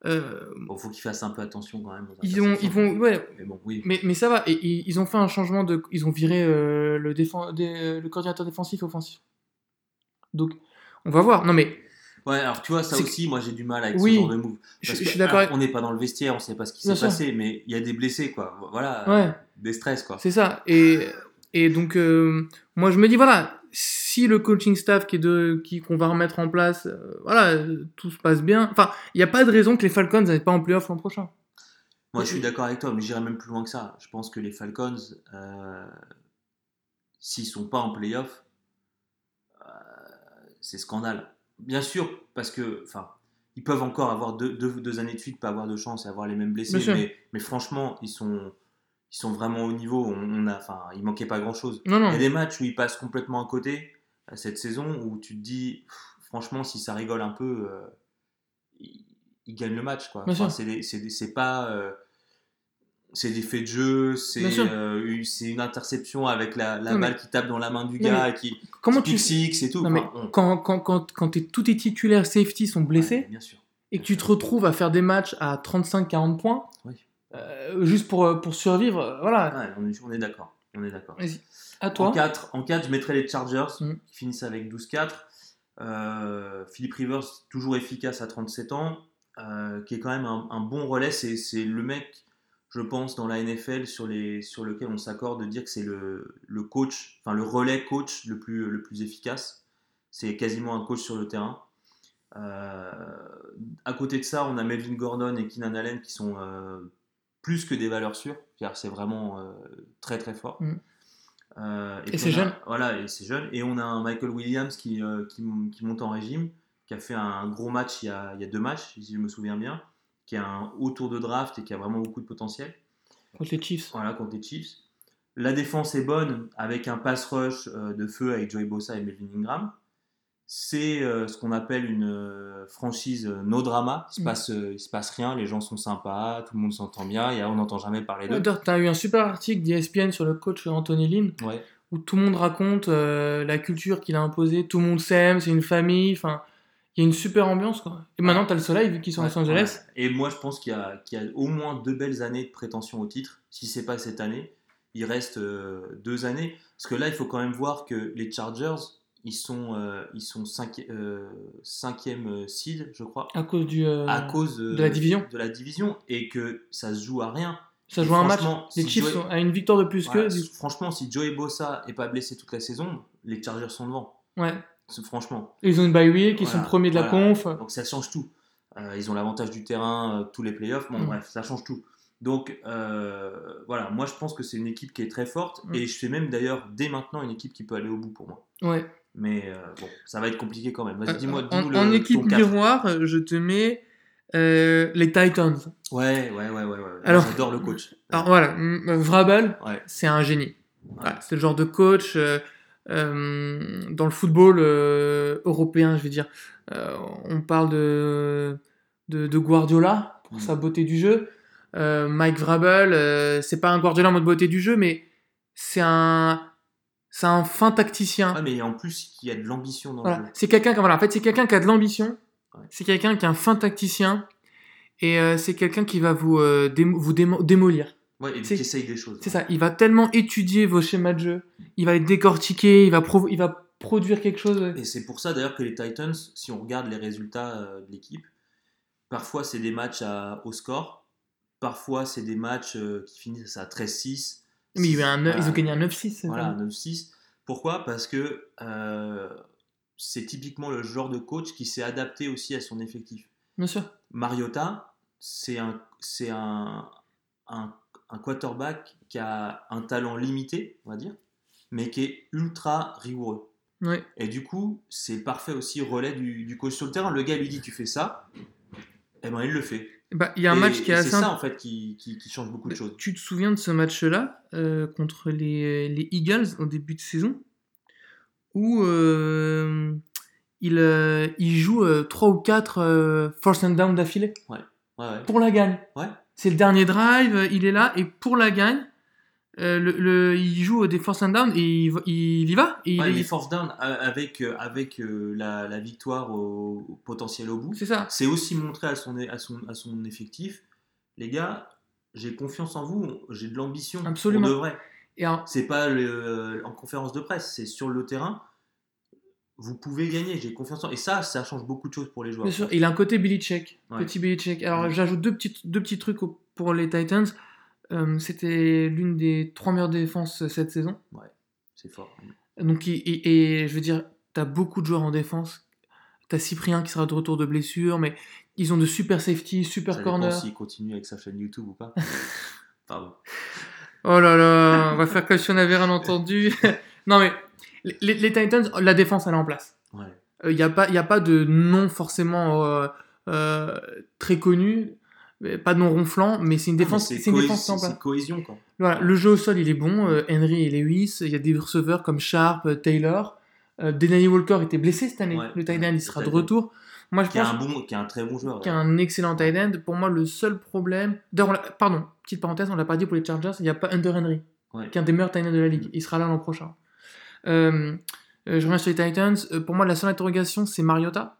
Euh, Bon, faut qu'il fasse un peu attention quand même. ils ont, ils vont, ouais, Mais bon, oui. mais, mais ça va. Et, ils- ils ont fait un changement de. Ils ont viré le, le coordinateur défensif offensif. Donc, on va voir. Non, mais Ouais, alors tu vois, ça aussi, moi j'ai du mal avec Oui, ce genre de move. je, Parce je suis d'accord. avec- On n'est pas dans le vestiaire, on sait pas ce qui s'est sûr. passé, mais il y a des blessés, quoi. Voilà, Ouais. des stress, quoi. C'est ça. Et, et donc, euh, moi, je me dis, voilà, si le coaching staff qui est de, qui, qu'on va remettre en place, euh, voilà, tout se passe bien. Enfin, il n'y a pas de raison que les Falcons n'aillent pas en playoff l'an prochain. Moi, je suis d'accord avec toi, mais j'irai même plus loin que ça. Je pense que les Falcons, euh, s'ils sont pas en playoff, euh, c'est scandale. Bien sûr, parce que, enfin, ils peuvent encore avoir deux, deux, deux années de suite, pas avoir de chance et avoir les mêmes blessés, mais, mais franchement, ils sont, ils sont vraiment au niveau. On, on a, enfin, il manquait pas grand chose. Non, non. Il y a des matchs où ils passent complètement à côté euh, cette saison où tu te dis, pff, franchement, si ça rigole un peu, euh, ils, ils gagnent le match. Quoi. Enfin, c'est pas. euh, c'est des faits de jeu, c'est euh, une- c'est une interception avec la, balle qui tape dans la main du Non, gars et qui, Comment qui tu. et tout. Non, mais Enfin, on- quand, quand, quand, quand t'es- tous tes titulaires safety sont blessés Ouais, bien sûr. et que tu te retrouves à faire des matchs à 35-40 points, Oui. euh, juste pour, euh, pour survivre, voilà. Ouais, on est, on est d'accord. On est d'accord. À En toi. 4, en 4, je mettrais les Chargers Mm. qui finissent avec 12-4. Euh, Philippe Rivers, toujours efficace à 37 ans, qui est quand même un, un bon relais. C'est le mec, je pense, dans la NFL sur, les, sur lequel on s'accorde de dire que c'est le, le coach, enfin le relais coach le plus, le plus efficace. C'est quasiment un coach sur le terrain. Euh, à côté de ça, on a Melvin Gordon et Keenan Allen qui sont euh, plus que des valeurs sûres. C'est-à-dire C'est vraiment euh, très très fort. Mm. Et c'est jeune. Voilà, et c'est jeune. Et on a un Michael Williams qui, qui, qui monte en régime, qui a fait un gros match il y a, il y a deux matchs, si je me souviens bien, qui a un haut tour de draft et qui a vraiment beaucoup de potentiel. Contre les Chiefs. Voilà, contre les Chiefs. La défense est bonne avec un pass rush euh, de feu avec Joey Bossa et Melvin Ingram. C'est euh, ce qu'on appelle une euh, franchise no drama. Il se, Mm. passe, il se passe rien, les gens sont sympas, tout le monde s'entend bien, et on n'entend jamais parler d'eux. D'ailleurs, t'as eu un super article d'ESPN sur le coach Anthony Lynn Ouais. où tout le monde raconte euh, la culture qu'il a imposée, tout le monde s'aime, c'est une famille, enfin, il y a une super ambiance quoi. Et maintenant t'as le soleil vu qu'ils sont à Los Angeles. ouais. Et moi, je pense qu'il y, a- qu'il y a au moins deux belles années de prétention au titre. Si c'est pas cette année, il reste euh, deux années. Parce que là, il faut quand même voir que les Chargers, ils sont, euh, ils sont cinqui- euh, cinquième seed, je crois, À cause du. à cause de la division. de la division, et que ça se joue à rien. Ça joue un match. Les si Chiefs Joey- sont à une victoire de plus Voilà, que. Franchement, si Joey Bossa est pas blessé toute la saison, les Chargers sont devant. Ouais. Franchement. Ils ont une bye week, ils Voilà, sont premiers de la voilà. conf. Donc ça change tout. Euh, ils ont l'avantage du terrain, euh, tous les playoffs. Bon, Mm. bref, ça change tout. Donc euh, voilà, moi je pense que c'est une équipe qui est très forte Mm. et je fais même d'ailleurs dès maintenant une équipe qui peut aller au bout pour moi. Ouais. Mais bon, ça va être compliqué quand même. Vas-y, dis-moi. en, en équipe miroir, je te mets les Titans. Ouais, ouais, ouais, ouais. ouais. Alors- J'adore le coach. Alors voilà, Vrabel, Ouais. c'est un génie. Voilà, c'est le genre de coach euh, dans le football euh, européen, je veux dire. Euh, on parle de, de, de Guardiola pour Mm. sa beauté du jeu. Mike Vrabel, c'est pas un Guardiola en mode beauté du jeu, mais c'est un, c'est un fin tacticien. Ah, mais en plus, il y a de l'ambition dans Voilà. le jeu. C'est quelqu'un, qui- voilà, en fait, c'est quelqu'un qui a de l'ambition. Ouais. C'est quelqu'un qui est un fin tacticien. Et c'est quelqu'un qui va vous, démo- vous démo- démolir. Ouais, et qui essaye des choses. C'est ça. Il va tellement étudier vos schémas de jeu. Il va les décortiquer. Il va, il va produire quelque chose. Et c'est pour ça d'ailleurs que les Titans, si on regarde les résultats euh, de l'équipe, parfois c'est des matchs à- au score, parfois c'est des matchs euh, qui finissent à 13-6. Mais il y a un, neuf- Voilà. ils ont gagné un 9-6. cette Voilà, année. 9-6. Pourquoi? Parce que euh, c'est typiquement le genre de coach qui s'est adapté aussi à son effectif. Bien sûr. Mariota, c'est un, c'est un quarterback qui a un talent limité, on va dire, mais qui est ultra rigoureux. Ouais. Et du coup, c'est parfait aussi relais du, du coach sur le terrain. Le gars lui dit tu fais ça, et ben il le fait. Bah, il y a un Et- match qui est assez. C'est ça en fait qui, qui, qui change beaucoup de choses. Tu te souviens de ce match-là euh, contre les, les Eagles au début de saison où euh, il, euh, il joue 3 ou 4 force and down d'affilée? Ouais, ouais. pour la gagne. Ouais. C'est le dernier drive, il est là et pour la gagne, euh, le, le- il joue des force and down et il, il y va. Et il Ouais, est- les force down euh, avec, euh, avec euh, la, la victoire au, au potentiel au bout, C'est ça. c'est aussi montré à son, à, son, à son effectif. Les gars, j'ai confiance en vous, j'ai de l'ambition. Absolument. Pour de vrai. Et C'est pas le- en conférence de presse, c'est sur le terrain. Vous pouvez gagner, j'ai confiance en Et ça, ça change beaucoup de choses pour les joueurs. bien sûr, il a un côté Billy Check. Ouais. Petit Billy Check. Alors, Ouais. j'ajoute deux petits, deux petits trucs pour les Titans. Euh, C'était l'une des trois meilleures défenses cette saison. C'est fort. Donc, et, et- et je veux dire, t'as beaucoup de joueurs en défense. T'as Cyprien qui sera de retour de blessure, mais ils ont de super safety, super Ça dépend corner. s'il continue avec sa chaîne YouTube ou pas. Pardon. Oh là là, on va faire comme si on n'avait rien entendu. non mais les, les Titans, la défense elle est en place. Ouais. Il n'y a, pas- y a pas de nom forcément euh, euh, très connu, pas de nom ronflant, mais c'est une défense, Ah, c'est une défense en place. cohésion quoi. Voilà, le jeu au sol il est bon, euh, Henry et Lewis, il y a des receveurs comme Sharp, euh, Taylor. Euh, Denny Walker était blessé cette année, Ouais, le tight end ouais, il sera de retour. Moi je Qui est pense un bon, qui est un très bon joueur. qui est d'ailleurs. un excellent tight end. Pour moi, le seul problème. Pardon, petite parenthèse, on l'a pas dit pour les Chargers, il n'y a pas Hunter Henry, Ouais. qui est un des meilleurs tight ends de la ligue. Il sera là l'an prochain. Euh, euh, je reviens sur les Titans. Euh, pour moi, la seule interrogation, c'est Mariota.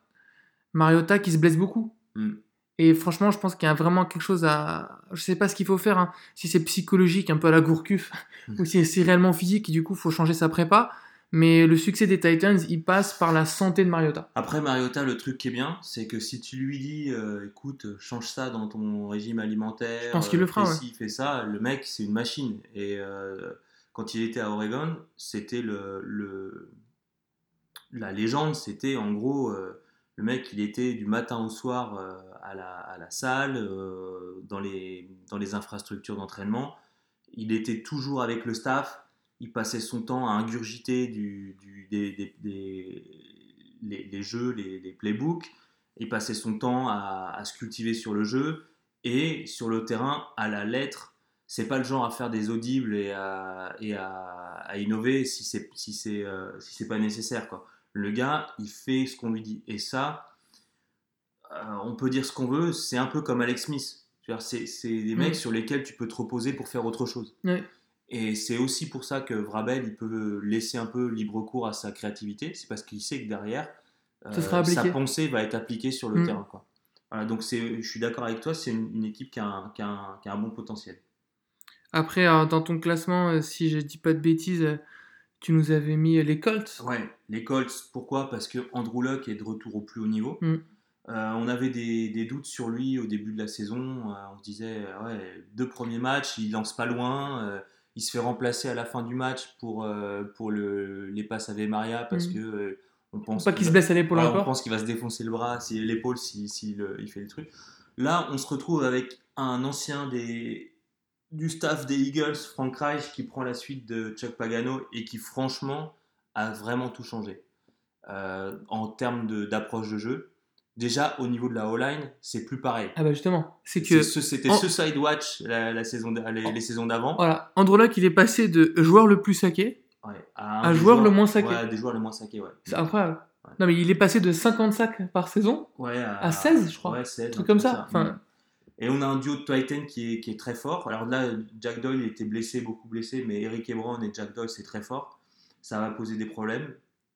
Mariota qui se blesse beaucoup. Mm. Et franchement, je pense qu'il y a vraiment quelque chose à. Je sais pas ce qu'il faut faire, hein. si c'est psychologique, un peu à la Gourcuff, Mm. ou si c'est réellement physique, et du coup, il faut changer sa prépa. Mais le succès des Titans, il passe par la santé de Mariota. Après Mariota, le truc qui est bien, c'est que si tu lui dis, euh, écoute, change ça dans ton régime alimentaire, Je pense qu'il le fera, ouais. ça, le mec, c'est une machine. Et euh, quand il était à Oregon, c'était le, la légende, c'était en gros, euh, le mec, il était du matin au soir euh, à, la, à la salle, euh, dans, les, dans les infrastructures d'entraînement. Il était toujours avec le staff. Il passait son temps à ingurgiter du, des, des- des- les, jeux, les, playbooks. Il passait son temps à se cultiver sur le jeu et sur le terrain à la lettre. C'est pas le genre à faire des audibles et à, et à, à innover si c'est si c'est euh, si c'est pas nécessaire quoi. Le gars, il fait ce qu'on lui dit et ça, euh, on peut dire ce qu'on veut. C'est un peu comme Alex Smith. C'est des Mm. mecs sur lesquels tu peux te reposer pour faire autre chose. Et c'est aussi pour ça que Vrabel, il peut laisser un peu libre cours à sa créativité. C'est parce qu'il sait que derrière, euh, sa pensée va être appliquée sur le Mm. terrain. Quoi. Voilà, donc je suis d'accord avec toi, c'est une, une équipe qui a, un, qui, a un, qui a un bon potentiel. Après, euh, dans ton classement, euh, si je dis pas de bêtises, euh, tu nous avais mis les Colts. Ouais, les Colts, pourquoi? Parce que Andrew Luck est de retour au plus haut niveau. Mm. Euh, on avait des, des doutes sur lui au début de la saison. Euh, on se disait, ouais, deux premiers matchs, il lance pas loin. euh, il se fait remplacer à la fin du match pour, pour le, les passes à Maria parce Mhm. que on pense Pas qu'il se blesse à l'épaule voilà, on encore. pense qu'il va se défoncer le bras, l'épaule, s'il si, le- il fait des trucs. Là, on se retrouve avec un ancien des, du staff des Eagles, Frank Reich, qui prend la suite de Chuck Pagano et qui, franchement, a vraiment tout changé euh, en termes d'approche de, jeu. Déjà, au niveau de la O-line, c'est plus pareil. Ah bah justement, c'est que ce- C'était en- ce side watch la, la saison, les, les saisons d'avant. voilà, Andrew Luck, il est passé de joueur le plus saqué, Ouais, Un joueur le moins saqué. Ouais, des joueurs le moins saqués, ouais. c'est incroyable. Ouais. Non mais il est passé de 50 sacs par saison Ouais, à 16, je crois. Ouais, 16, un truc comme truc ça. Enfin, Et on a un duo de Titan qui est, qui est très fort. Alors là, Jack Doyle était blessé, beaucoup blessé, mais Eric Ebron et Jack Doyle, c'est très fort. Ça va poser des problèmes.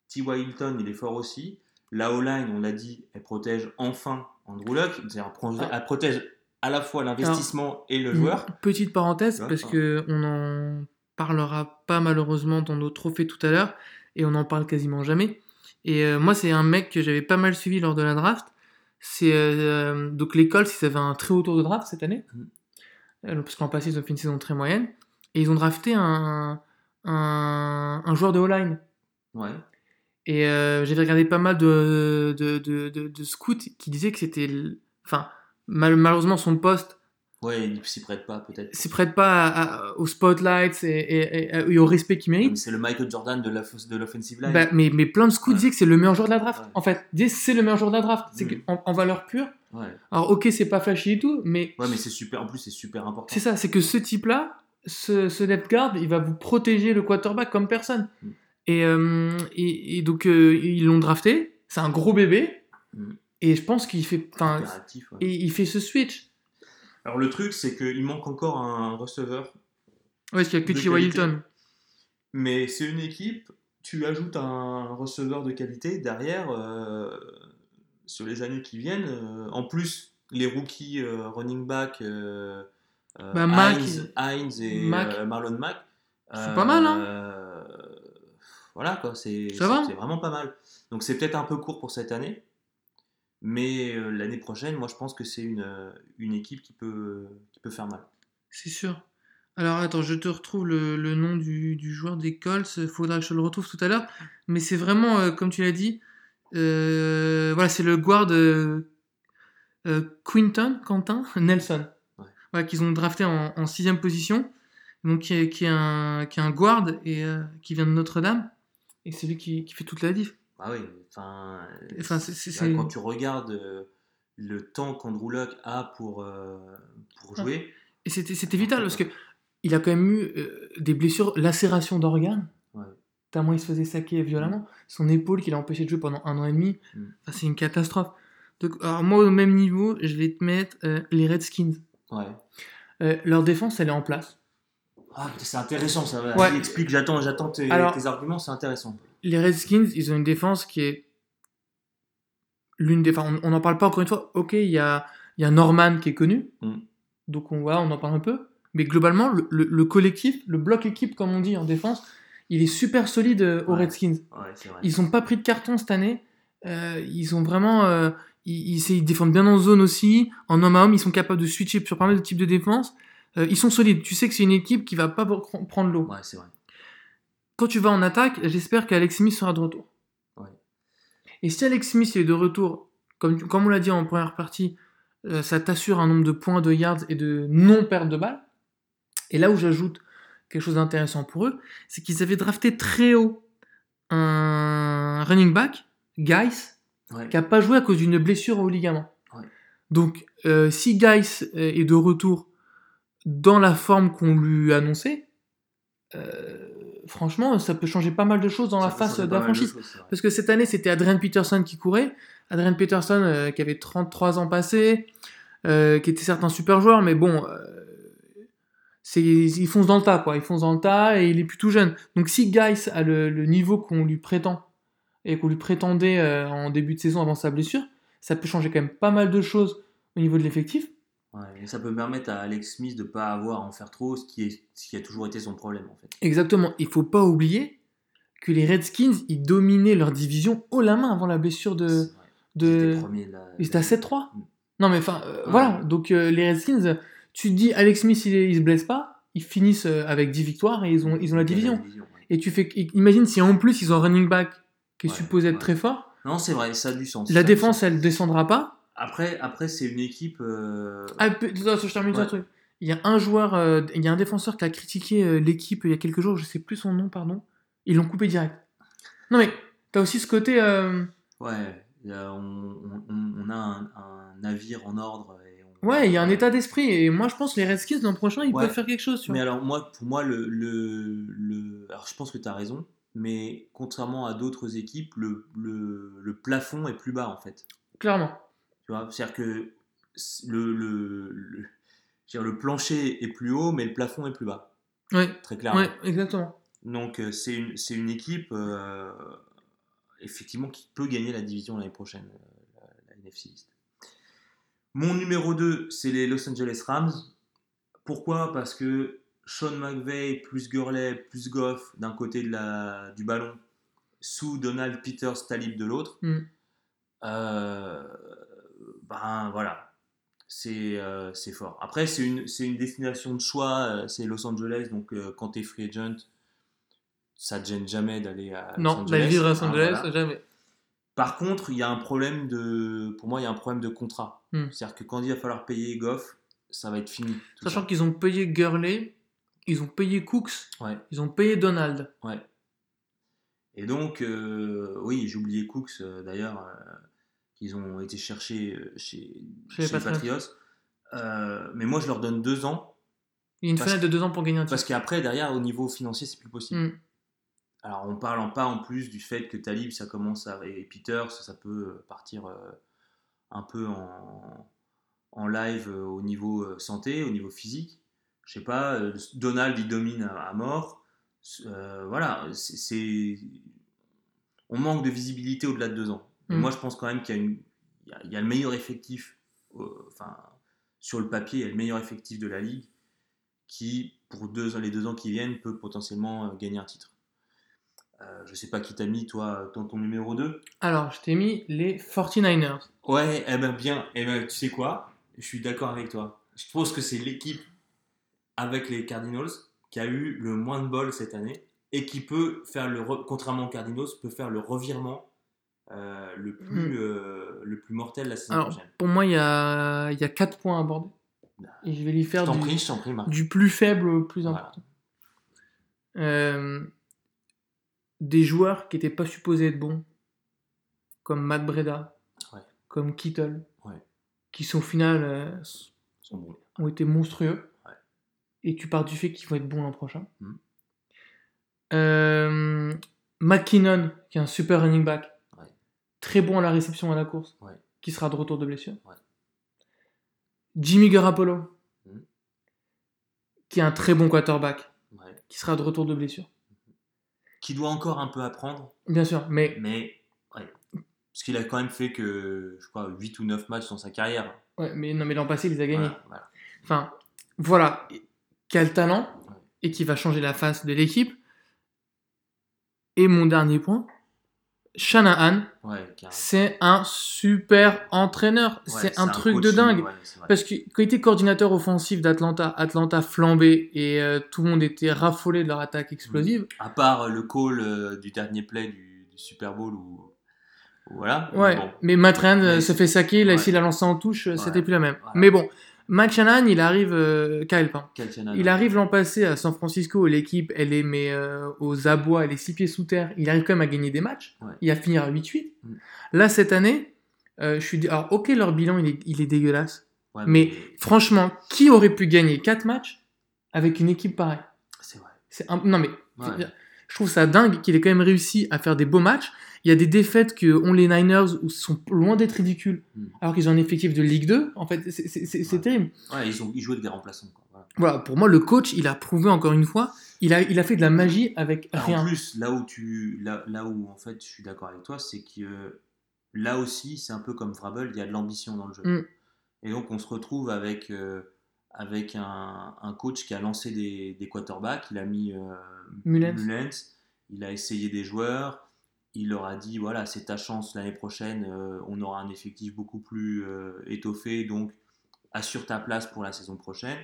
T.Y. Hilton, il est fort aussi. La O-line, on l'a dit, elle protège enfin Andrew Luck. Elle Ah. elle protège à la fois l'investissement et le joueur. Petite parenthèse, Ouais, parce enfin. que on en parlera pas malheureusement dans nos trophées tout à l'heure, et on en parle quasiment jamais. Et euh, moi, c'est un mec que j'avais pas mal suivi lors de la draft. C'est euh, donc les Colts, ils avaient un très haut tour de draft cette année. Euh, parce qu'en passé, ils ont fait une saison très moyenne, et ils ont drafté un, un, un joueur de O-line. Ouais. Et euh, j'avais regardé pas mal de, de, de, de, de scouts qui disaient que c'était. Enfin, mal- malheureusement, son poste Ouais, il s'y prête pas, peut-être. s'y prête pas à- à- aux spotlights et, et- et- et au respect qu'il mérite. C'est le Michael Jordan de l'off- de l'offensive line. Bah, mais, mais plein de scouts Ouais. disaient que c'est le meilleur joueur de la draft. Ouais. En fait, c'est le meilleur joueur de la draft. C'est qu'en en valeur pure. Ouais. Alors, ok, c'est pas flashy et tout, mais ouais, mais c'est super. En plus, c'est super important. c'est ça, c'est que ce type-là, ce, ce guard, il va vous protéger le quarterback comme personne. Mm. Et, euh, et, et donc, euh, ils l'ont drafté. C'est un gros bébé. Mm. Et je pense qu'il fait, ouais. et il fait ce switch. Alors, le truc, c'est qu'il manque encore un receveur Ouais, parce qu'il y a que T.Y. Hilton. Mais c'est une équipe, tu ajoutes un receveur de qualité derrière euh, sur les années qui viennent. euh, en plus, les rookies euh, running back, Bah, Hines et Marlon Mack. C'est pas mal, hein. Voilà, quoi, c'est c'est vraiment pas mal. Donc c'est peut-être un peu court pour cette année. Mais euh, l'année prochaine, moi je pense que c'est une, euh, une équipe qui peut, qui peut faire mal. C'est sûr. Alors attends, je te retrouve le, le nom du, du joueur des Colts. Faudra que je le retrouve tout à l'heure. Mais c'est vraiment, euh, comme tu l'as dit, euh, voilà, c'est le guard euh, euh, Quinton, Quentin, Nelson. Ouais. Voilà, qu'ils ont drafté en, en sixième position. Donc qui est, qui est un, qui est un guard et euh, qui vient de Notre-Dame. Et c'est lui qui, qui fait toute la diff. Bah oui, enfin, Enfin, c'est- c'est- là, c'est- quand tu regardes euh, le temps qu'Andrew Luck a pour, euh, pour jouer, Et c'était, vital parce que il a quand même eu euh, des blessures, lacération d'organes. Ouais. Tellement il se faisait saquer violemment. Son épaule qui l'a empêché de jouer pendant un an et demi. Mm. Enfin, c'est une catastrophe. Donc, alors moi, au même niveau, je vais te mettre euh, les Redskins. ouais. Euh, leur défense, elle est en place. Ah, c'est intéressant ça. Ouais. Explique, j'attends, j'attends tes arguments, c'est intéressant. Les Redskins, ils ont une défense qui est l'une des. Enfin, on n'en parle pas encore une fois. Ok, il y a, y a Norman qui est connu. Mm. Donc on, voilà, on en parle un peu. Mais globalement, le, le- le collectif, le bloc équipe, comme on dit en défense, il est super solide euh, aux Ouais. Redskins. Ouais. Ils ont pas pris de carton cette année. Euh, ils ont vraiment. euh, ils, ils, ils défendent bien en zone aussi. En homme à homme, ils sont capables de switcher sur pas mal de types de défense. Ils sont solides. Tu sais que c'est une équipe qui va pas pr- prendre l'eau. Ouais, c'est vrai. Quand tu vas en attaque, j'espère qu'Alex Smith sera de retour. Ouais. Et si Alex Smith est de retour, comme, comme on l'a dit en première partie, euh, ça t'assure un nombre de points, de yards et de non-perte de balles. Et là où j'ajoute quelque chose d'intéressant pour eux, c'est qu'ils avaient drafté très haut un running back, Guys, Ouais. qui n'a pas joué à cause d'une blessure au ligament. Ouais. Donc, euh, si Guys euh, est de retour dans la forme qu'on lui annonçait, euh, franchement, ça peut changer pas mal de choses dans Ça la face de la franchise. choses. Parce que cette année, c'était Adrian Peterson qui courait. Adrian Peterson, euh, qui avait 33 ans passés, euh, qui était certes un super joueur, mais bon, euh, c'est, il fonce dans le tas, quoi. Il fonce dans le tas et il est plus tout jeune. Donc si Guys a le, le niveau qu'on lui prétend et qu'on lui prétendait en début de saison avant sa blessure, ça peut changer quand même pas mal de choses au niveau de l'effectif. Ouais, ça peut permettre à Alex Smith de ne pas avoir à en faire trop, ce qui, est, ce qui a toujours été son problème en fait. Exactement. Il faut pas oublier que les Redskins, ils dominaient leur division haut la main avant la blessure de, de. Ils étaient à 7-3 Mm. Non, mais enfin, euh, voilà. Donc, euh, les Redskins, tu te dis, Alex Smith, il, il se blesse pas, ils finissent euh, avec 10 victoires et ils ont, ils ont la division. ouais. Et tu fais. Imagine si en plus, ils ont un running back qui est supposé être très fort. Non, c'est vrai, ça a du sens. La défense, sens. elle descendra pas. Après, après c'est une équipe. euh, Ah, je termine sur un Ouais. truc. Il y a un joueur, euh, il y a un défenseur qui a critiqué euh, l'équipe il y a quelques jours, je sais plus son nom, pardon. Ils l'ont coupé direct. Non mais, t'as aussi ce côté. euh, Ouais, a- on, on- a un, un navire en ordre. Et on- Ouais, il y a un état d'esprit. Et moi, je pense que les Redskins, l'an prochain, ils Ouais. peuvent faire quelque chose. Tu Mais alors, moi, pour moi, le, le, le- Alors, je pense que tu as raison, mais contrairement à d'autres équipes, le, le, le plafond est plus bas, en fait. Clairement. Tu vois, c'est-à-dire que le, le, le, dire, plancher est plus haut, mais le plafond est plus bas, Ouais, très clairement. exactement. Donc, euh, c'est une, une équipe, euh, effectivement, qui peut gagner la division l'année prochaine, euh, la, la NFC East. Mon numéro 2, c'est les Los Angeles Rams. Pourquoi? Parce que Sean McVay plus Gurley plus Goff d'un côté de la, du ballon, sous Donald Peters Talib de l'autre, Mm. euh, ben voilà, c'est euh, c'est fort. Après, c'est une, une destination de choix, euh, c'est Los Angeles, donc euh, quand tu es free agent, ça te gêne jamais d'aller à Los Non, Angeles. d'aller vivre à Los hein, Angeles, voilà. jamais. Par contre, il y a un problème de. Pour moi, il y a un problème de contrat. Hmm. C'est-à-dire que quand il va falloir payer Goff, ça va être fini. Sachant qu'ils ont payé Gurley, ils ont payé Cooks, Ouais, ils ont payé Donald. ouais. Et donc, euh, oui, j'ai oublié Cooks d'ailleurs, qu'ils ont été chercher euh, chez, Chez les chez les Patriots. Euh, mais moi, je leur donne deux ans, Il y a une fenêtre de deux ans pour gagner un titre. parce qu'après, derrière, au niveau financier, c'est plus possible. Mm. Alors, en parlant pas en plus du fait que Talib, ça commence à. et Peters, ça peut partir euh, un peu en, en live euh, au niveau santé, au niveau physique. Je sais pas, Donald, il domine à, à mort. Voilà, c'est. On manque de visibilité au-delà de deux ans. Et moi, je pense quand même qu'il y, a une- il y a- il y a le meilleur effectif, euh, enfin, sur le papier, il y a le meilleur effectif de la ligue qui, pour deux, les deux ans qui viennent, peut potentiellement euh, gagner un titre. Euh, je sais pas qui t'a mis, toi, dans ton numéro 2. Alors, je t'ai mis les 49ers. Ouais, eh ben bien, eh ben, tu sais quoi? Je suis d'accord avec toi. Je pense que c'est l'équipe avec les Cardinals qui a eu le moins de bol cette année et qui peut faire le, re- contrairement aux Cardinals, peut faire le revirement euh, le, plus, euh, le plus mortel la saison Mm. Alors, prochaine. pour moi, il y a, y a 4 points à aborder. Et je vais les faire du, prie, prie, du plus faible au plus Voilà. important. Euh, des joueurs qui n'étaient pas supposés être bons, comme Matt Breda, Ouais. comme Kittle, Ouais. qui sont au final sont ont été monstrueux. Ouais. Et tu pars du fait qu'ils vont être bons l'an prochain. Euh, McKinnon, qui est un super running back. Très bon à la réception à la course, Ouais. qui sera de retour de blessure. Ouais. Jimmy Garoppolo, Mhm. qui est un très bon quarterback, Ouais. qui sera de retour de blessure. Qui doit encore un peu apprendre, Bien sûr, mais mais. Parce qu'il a quand même fait que, je crois, 8 ou 9 matchs dans sa carrière. Ouais, mais non, mais l'an passé, il les a gagnés. Voilà, voilà. Enfin, voilà, quel talent et qui va changer la face de l'équipe. Et mon dernier point, Shanahan, Ouais, c'est un super entraîneur. ouais, c'est un truc de coaching, dingue. ouais. Parce que quand il était coordinateur offensif d'Atlanta, Atlanta flambait et euh, tout le monde était raffolé de leur attaque explosive. À part euh, le call euh, du dernier play du, du Super Bowl où, voilà. Ouais, Bon, mais Matt Ryan Mais se fait saquer, là, s'il a lancé en touche, c'était plus la même. Voilà. Mais bon, Matt Shanahan, il arrive, euh, Kyle, Shanahan. Il arrive l'an passé à San Francisco, l'équipe, elle est mais, euh, aux abois, elle est six pieds sous terre. Il arrive quand même à gagner des matchs. Ouais. Il va finir à 8-8. Mm. Là, cette année, euh, je suis. dé- Alors, ok, leur bilan, il est, il est dégueulasse. Ouais, mais- Franchement, qui aurait pu gagner 4 matchs avec une équipe pareille? C'est vrai. Un- Non, mais Ouais. Je trouve ça dingue qu'il ait quand même réussi à faire des beaux matchs. Il y a des défaites que ont les Niners où sont loin d'être ridicules, Mm. alors qu'ils ont un effectif de Ligue 2. En fait, c'est- Ouais. terrible. Ouais, ils, ont, ils avec des remplaçants. Quoi. Voilà. Voilà, pour moi, le coach, il a prouvé encore une fois, il a, il a fait de la magie avec Alors, rien. En plus, là où tu, là, là où en fait, je suis d'accord avec toi, c'est que là aussi, c'est un peu comme Vrabel, il y a de l'ambition dans le jeu. Mm. Et donc, on se retrouve avec euh, avec un, un coach qui a lancé des, des quarterbacks, il a mis euh, Mullens. Mullens, il a essayé des joueurs, il leur a dit voilà, c'est ta chance l'année prochaine, euh, on aura un effectif beaucoup plus euh, étoffé, donc assure ta place pour la saison prochaine.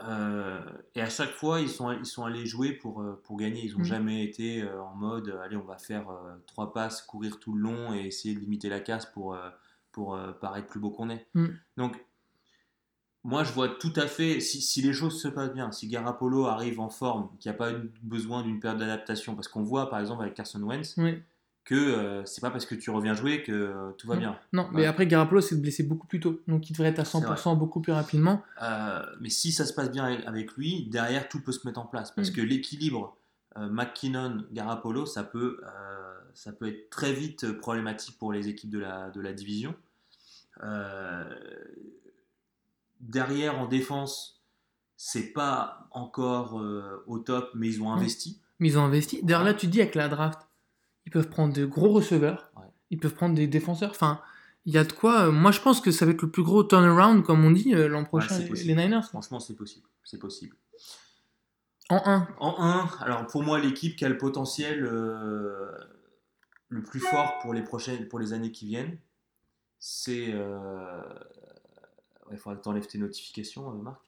Euh, et à chaque fois, ils sont, ils sont allés jouer pour, pour gagner. Ils n'ont Mm. jamais été en mode allez, on va faire trois passes, courir tout le long et essayer de limiter la casse pour, pour paraître plus beau qu'on est. Mm. Donc, moi, je vois tout à fait, si, si les choses se passent bien, si Garapolo arrive en forme, qu'il n'y a pas eu besoin d'une période d'adaptation, parce qu'on voit par exemple avec Carson Wentz Oui. que euh, c'est pas parce que tu reviens jouer que euh, tout va bien. Non, mais après, Garoppolo s'est blessé beaucoup plus tôt. Donc, il devrait être à C'est 100% beaucoup plus rapidement. Euh, mais si ça se passe bien avec- lui, derrière tout peut se mettre en place. Parce Mm. que l'équilibre euh, McKinnon-Garapolo, ça, peut, ça peut être très vite problématique pour les équipes de la, de la division. Euh, derrière, en défense, c'est pas encore euh, au top, mais ils ont Mm. investi. Mais ils ont investi. D'ailleurs, là, tu dis avec la draft, ils peuvent prendre de gros receveurs. Ouais. Ils peuvent prendre des défenseurs. Enfin, il y a de quoi. euh, Moi, je pense que ça va être le plus gros turnaround, comme on dit, euh, l'an prochain, c'est les- Niners. Franchement, c'est possible. C'est possible. En 1. En 1, alors pour moi, l'équipe qui a le potentiel euh, le plus fort pour les, prochaines, pour les années qui viennent, c'est. euh, ouais, Il faudra que tu enlèves tes notifications, euh, Marc.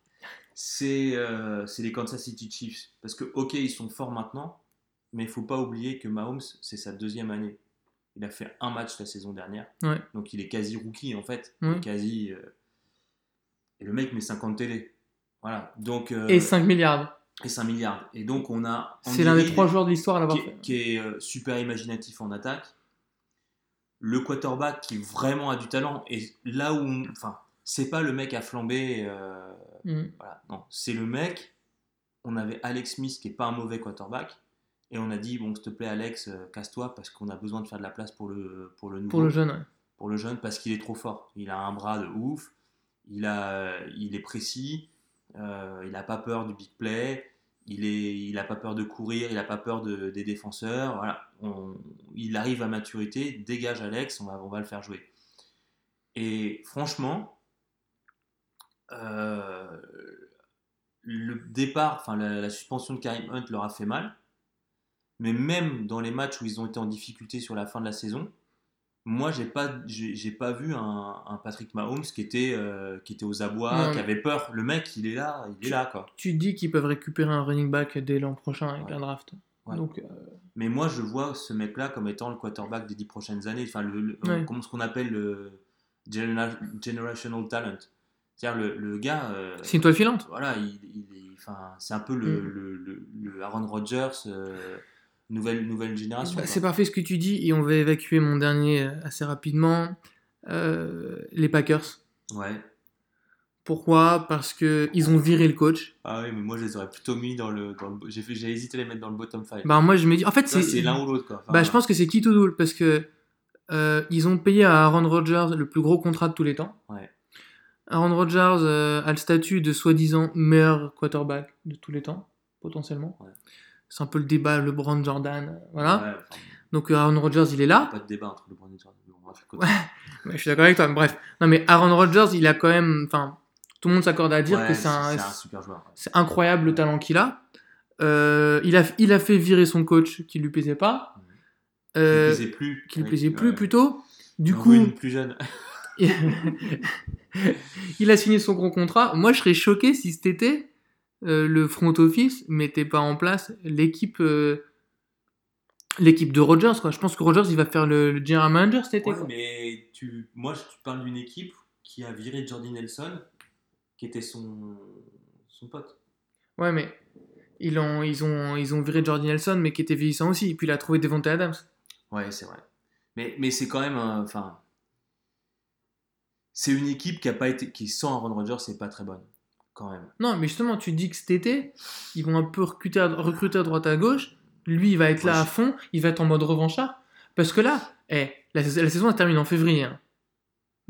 C'est euh, c'est les Kansas City Chiefs. Parce que, ok, ils sont forts maintenant, mais il faut pas oublier que Mahomes, c'est sa deuxième année. Il a fait un match la saison dernière. Ouais. Donc il est quasi rookie en fait. Il Ouais. est quasi. euh, Et le mec met 50 télé. Voilà. Donc, euh, Et 5 milliards. et 5 milliards. Et donc on a. C'est l'un des trois joueurs de l'histoire à l'avoir qui, fait. est- qui est euh, super imaginatif en attaque. Le quarterback qui vraiment a du talent. Et là où. on- Enfin, c'est pas le mec à flamber. euh, Mm. voilà, non. C'est le mec. On avait Alex Smith qui est pas un mauvais quarterback. Et on a dit, bon, s'il te plaît, Alex, euh, casse-toi parce qu'on a besoin de faire de la place pour le, pour le nouveau Pour le jeune, ouais. pour le jeune parce qu'il est trop fort. Il a un bras de ouf, il, a, il est précis, euh, il n'a pas peur du big play, il n'a il a pas peur de courir, il n'a pas peur de- des défenseurs. Voilà. On- il arrive à maturité, dégage Alex, on va, on va le faire jouer. Et franchement, le départ, enfin la, la suspension de Karim Hunt leur a fait mal. Mais même dans les matchs où ils ont été en difficulté sur la fin de la saison, moi, j'ai pas, j'ai pas vu un, un Patrick Mahomes qui était, euh, qui était aux abois, Non, qui avait peur. Le mec, il est là, il est là, quoi. Tu dis qu'ils peuvent récupérer un running back dès l'an prochain avec Ouais. la draft. Ouais. Donc, euh, Mais moi, je vois ce mec-là comme étant le quarterback des dix prochaines années. Enfin, le, le- Ouais. comment ce qu'on appelle le genera- generational talent? C'est-à-dire le, le gars. euh, c'est une toile filante. voilà, il, il est- enfin, c'est un peu le, Mm. le, le- le Aaron Rodgers, euh, nouvelle, nouvelle génération. Bah, c'est parfait ce que tu dis et on va évacuer mon dernier euh, assez rapidement. Euh, les Packers. Ouais. Pourquoi? Parce que ils ont viré le coach. Ah oui, mais moi, je les aurais plutôt mis dans le. dans le- J'ai fait- j'ai hésité à les mettre dans le bottom 5. Bah moi je me dis, en fait c'est c'est l'un ou l'autre, quoi. Enfin, Bah, je pense que c'est qui tout double parce que euh, ils ont payé à Aaron Rodgers le plus gros contrat de tous les temps. Ouais. Aaron Rodgers euh, a le statut de soi-disant meilleur quarterback de tous les temps, potentiellement. Ouais. C'est un peu le débat LeBron Jordan, euh, voilà. Ouais, enfin, Donc euh, Aaron Rodgers il est là. pas de débat entre le Brand et Jordan. Ouais. Ouais, je suis d'accord avec toi. mais Bref, non mais Aaron Rodgers il a quand même, enfin, tout le monde s'accorde à dire que c'est un, c'est un super joueur. c'est incroyable le talent qu'il a. Euh, il a. Il a fait virer son coach qui lui plaisait pas. Qui lui plaisait plus. qui lui avec- plaisait plus plutôt. Du coup, plus jeune. il a signé son gros contrat. Moi, je serais choqué si cet été, euh, le front office mettait pas en place l'équipe euh, l'équipe de Rogers. Quoi. Je pense que Rogers, il va faire le, le general manager cet été. Ouais, quoi. mais tu, moi, je parle d'une équipe qui a viré Jordi Nelson, qui était son, son pote. Ouais, mais ils ont, ils, ont, ils ont viré Jordi Nelson, mais qui était vieillissant aussi. Et puis il a trouvé Devontae Adams. Ouais, c'est vrai. Mais, mais c'est quand même Enfin. C'est une équipe qui a pas été. qui sans Aaron Rodgers, c'est pas très bonne. Quand même. Non, mais justement, tu dis que cet été, ils vont un peu recruter à, recruter à droite à gauche. Lui, il va être là à fond. Il va être en mode revanchard. Parce que là, eh, la, sais- la saison elle termine en février. hein.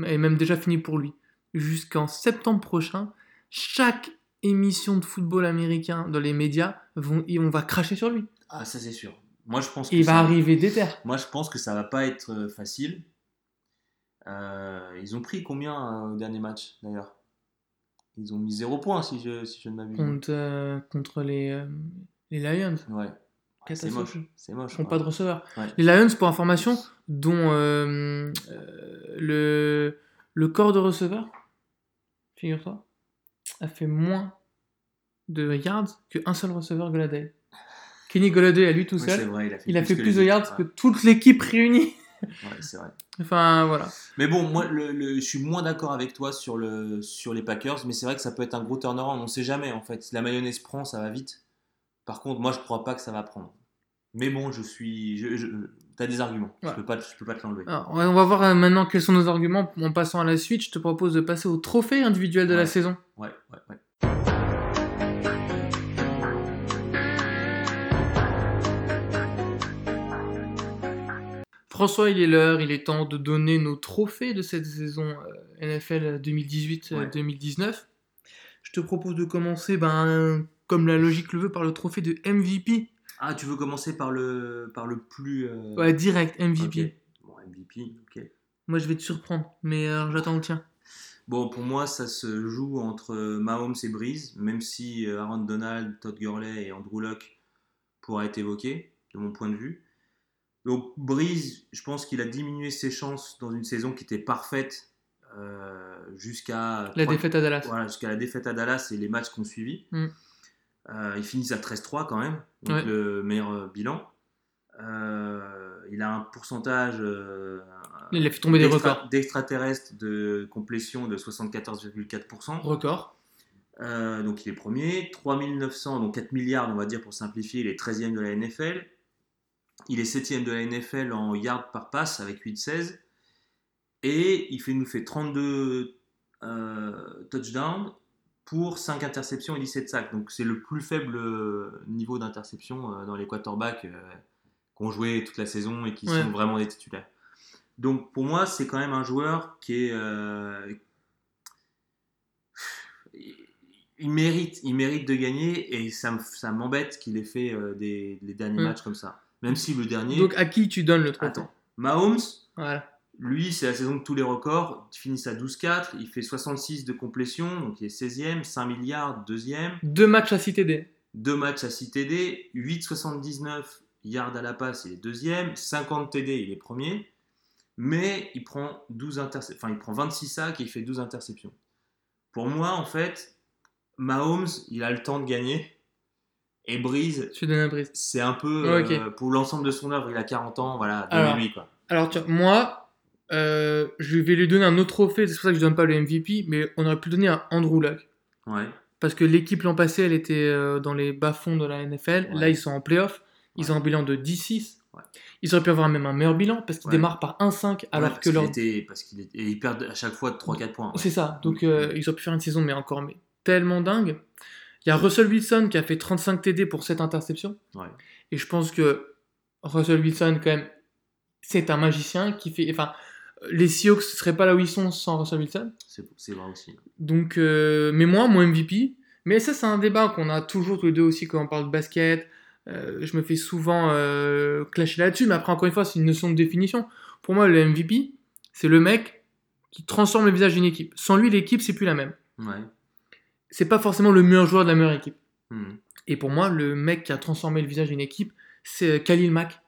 Et même déjà fini pour lui. Jusqu'en septembre prochain, chaque émission de football américain dans les médias, vont, et on va cracher sur lui. Ah, ça, c'est sûr. Moi, je pense que. Il va ça- arriver déter. Moi, je pense que ça va pas être euh, facile. Euh, ils ont pris combien euh, au dernier match, d'ailleurs? Ils ont mis 0 points, si je, si je ne m'abuse. Contre, euh, contre les, les Lions. Ouais. Ouais, c'est moche. C'est moche. Ils font quoi. pas de receveur. Ouais. Les Lions, pour information, dont le, le corps de receveur, figure-toi, a fait moins de yards qu'un seul receveur Goladay. Kenny Goladay, à lui tout seul, vrai, il a fait il a fait que plus de yards que toute l'équipe réunie. Ouais, c'est vrai. Enfin, voilà. Mais bon, moi, le, le- je suis moins d'accord avec toi sur, le, sur les Packers, mais c'est vrai que ça peut être un gros turnaround. On sait jamais, en fait. Si la mayonnaise prend, ça va vite. Par contre, moi, je crois pas que ça va prendre. Mais bon, je suis. Je, je- T'as des arguments. Ouais. Je peux pas, je peux pas te l'enlever. On va voir euh, maintenant quels sont nos arguments en passant à la suite. Je te propose de passer au trophée individuel de la saison. Ouais, ouais, ouais. François, il est l'heure, il est temps de donner nos trophées de cette saison euh, NFL 2018-2019. Je te propose de commencer, ben, comme la logique le veut, par le trophée de MVP. Ah, tu veux commencer par le, par le plus. euh, Ouais, direct, MVP. Bon, MVP, ok. Moi, je vais te surprendre, mais euh, j'attends le tien. Bon, pour moi, ça se joue entre Mahomes et Breeze, même si euh, Aaron Donald, Todd Gurley et Andrew Luck pourraient être évoqués, de mon point de vue. Donc, Breeze, je pense qu'il a diminué ses chances dans une saison qui était parfaite euh, jusqu'à La défaite à Dallas. Voilà, jusqu'à la défaite à Dallas et les matchs qu'on suivi. Mm. Euh, ils finissent à 13-3 quand même, donc Ouais. le meilleur euh, bilan. Euh, il a un pourcentage Il a fait tomber des d'extra- records. d'extraterrestres de complétion de 74,4%. Record. Donc il est premier. 3900, donc 4 milliards, on va dire pour simplifier, il est 13e de la NFL. Il est 7e de la NFL en yards par passe avec 8-16. Et il fait, nous fait 32 euh, touchdowns pour 5 interceptions et 17 sacs. Donc c'est le plus faible euh, niveau d'interception euh, dans les quarterbacks qui ont joué toute la saison et qui Ouais. sont vraiment des titulaires. Donc pour moi, c'est quand même un joueur qui est... euh, il mérite, il mérite de gagner et ça, ça m'embête qu'il ait fait des, les derniers Mm. matchs comme ça. Même si le dernier... Donc, à qui tu donnes le trophée Attends, Mahomes, Voilà. lui, c'est la saison de tous les records. Il finit à 12-4, il fait 66 de complétion, donc il est 16e, 5 milliards, deuxième. Deux matchs à 6 TD. Deux matchs à 6 TD, 8,79 yards à la passe, il est deuxième. 50 TD, il est premier. Mais il prend, 12 interce- enfin, il prend 26 sacs et il fait 12 interceptions. Pour moi, en fait, Mahomes, il a le temps de gagner. Et Breeze, Tu donnes c'est un peu euh, pour l'ensemble de son œuvre, il a 40 ans, voilà, donnez-lui quoi. Alors, tu vois, moi, euh, je vais lui donner un autre trophée. C'est pour ça que je donne pas le MVP, mais on aurait pu donner un Andrew Luck. Ouais. Parce que l'équipe l'an passé, elle était euh, dans les bas-fonds de la NFL. Ouais. Là, ils sont en playoff. Ils Ouais. ont un bilan de 10-6. Ouais. Ils auraient pu avoir même un meilleur bilan parce qu'ils démarrent par 1-5 alors que leur... était- parce ils perdent à chaque fois de 3-4 points. C'est ça. Donc, euh, ils auraient pu faire une saison, mais encore mais tellement dingue. Il y a Russell Wilson qui a fait 35 TD pour 7 interceptions. Ouais. Et je pense que Russell Wilson, quand même, c'est un magicien qui fait. Enfin, les Seahawks ne seraient pas là où ils sont sans Russell Wilson. C'est c'est vrai aussi. Donc, euh, mais moi, mon MVP. Mais ça, c'est un débat qu'on a toujours tous les deux aussi quand on parle de basket. Euh, je me fais souvent euh, clasher là-dessus, mais après, encore une fois, c'est une notion de définition. Pour moi, le MVP, c'est le mec qui transforme le visage d'une équipe. Sans lui, l'équipe, c'est plus la même. Ouais. C'est pas forcément le meilleur joueur de la meilleure équipe. Mhm. Et pour moi, le mec qui a transformé le visage d'une équipe, c'est euh, Khalil Mack.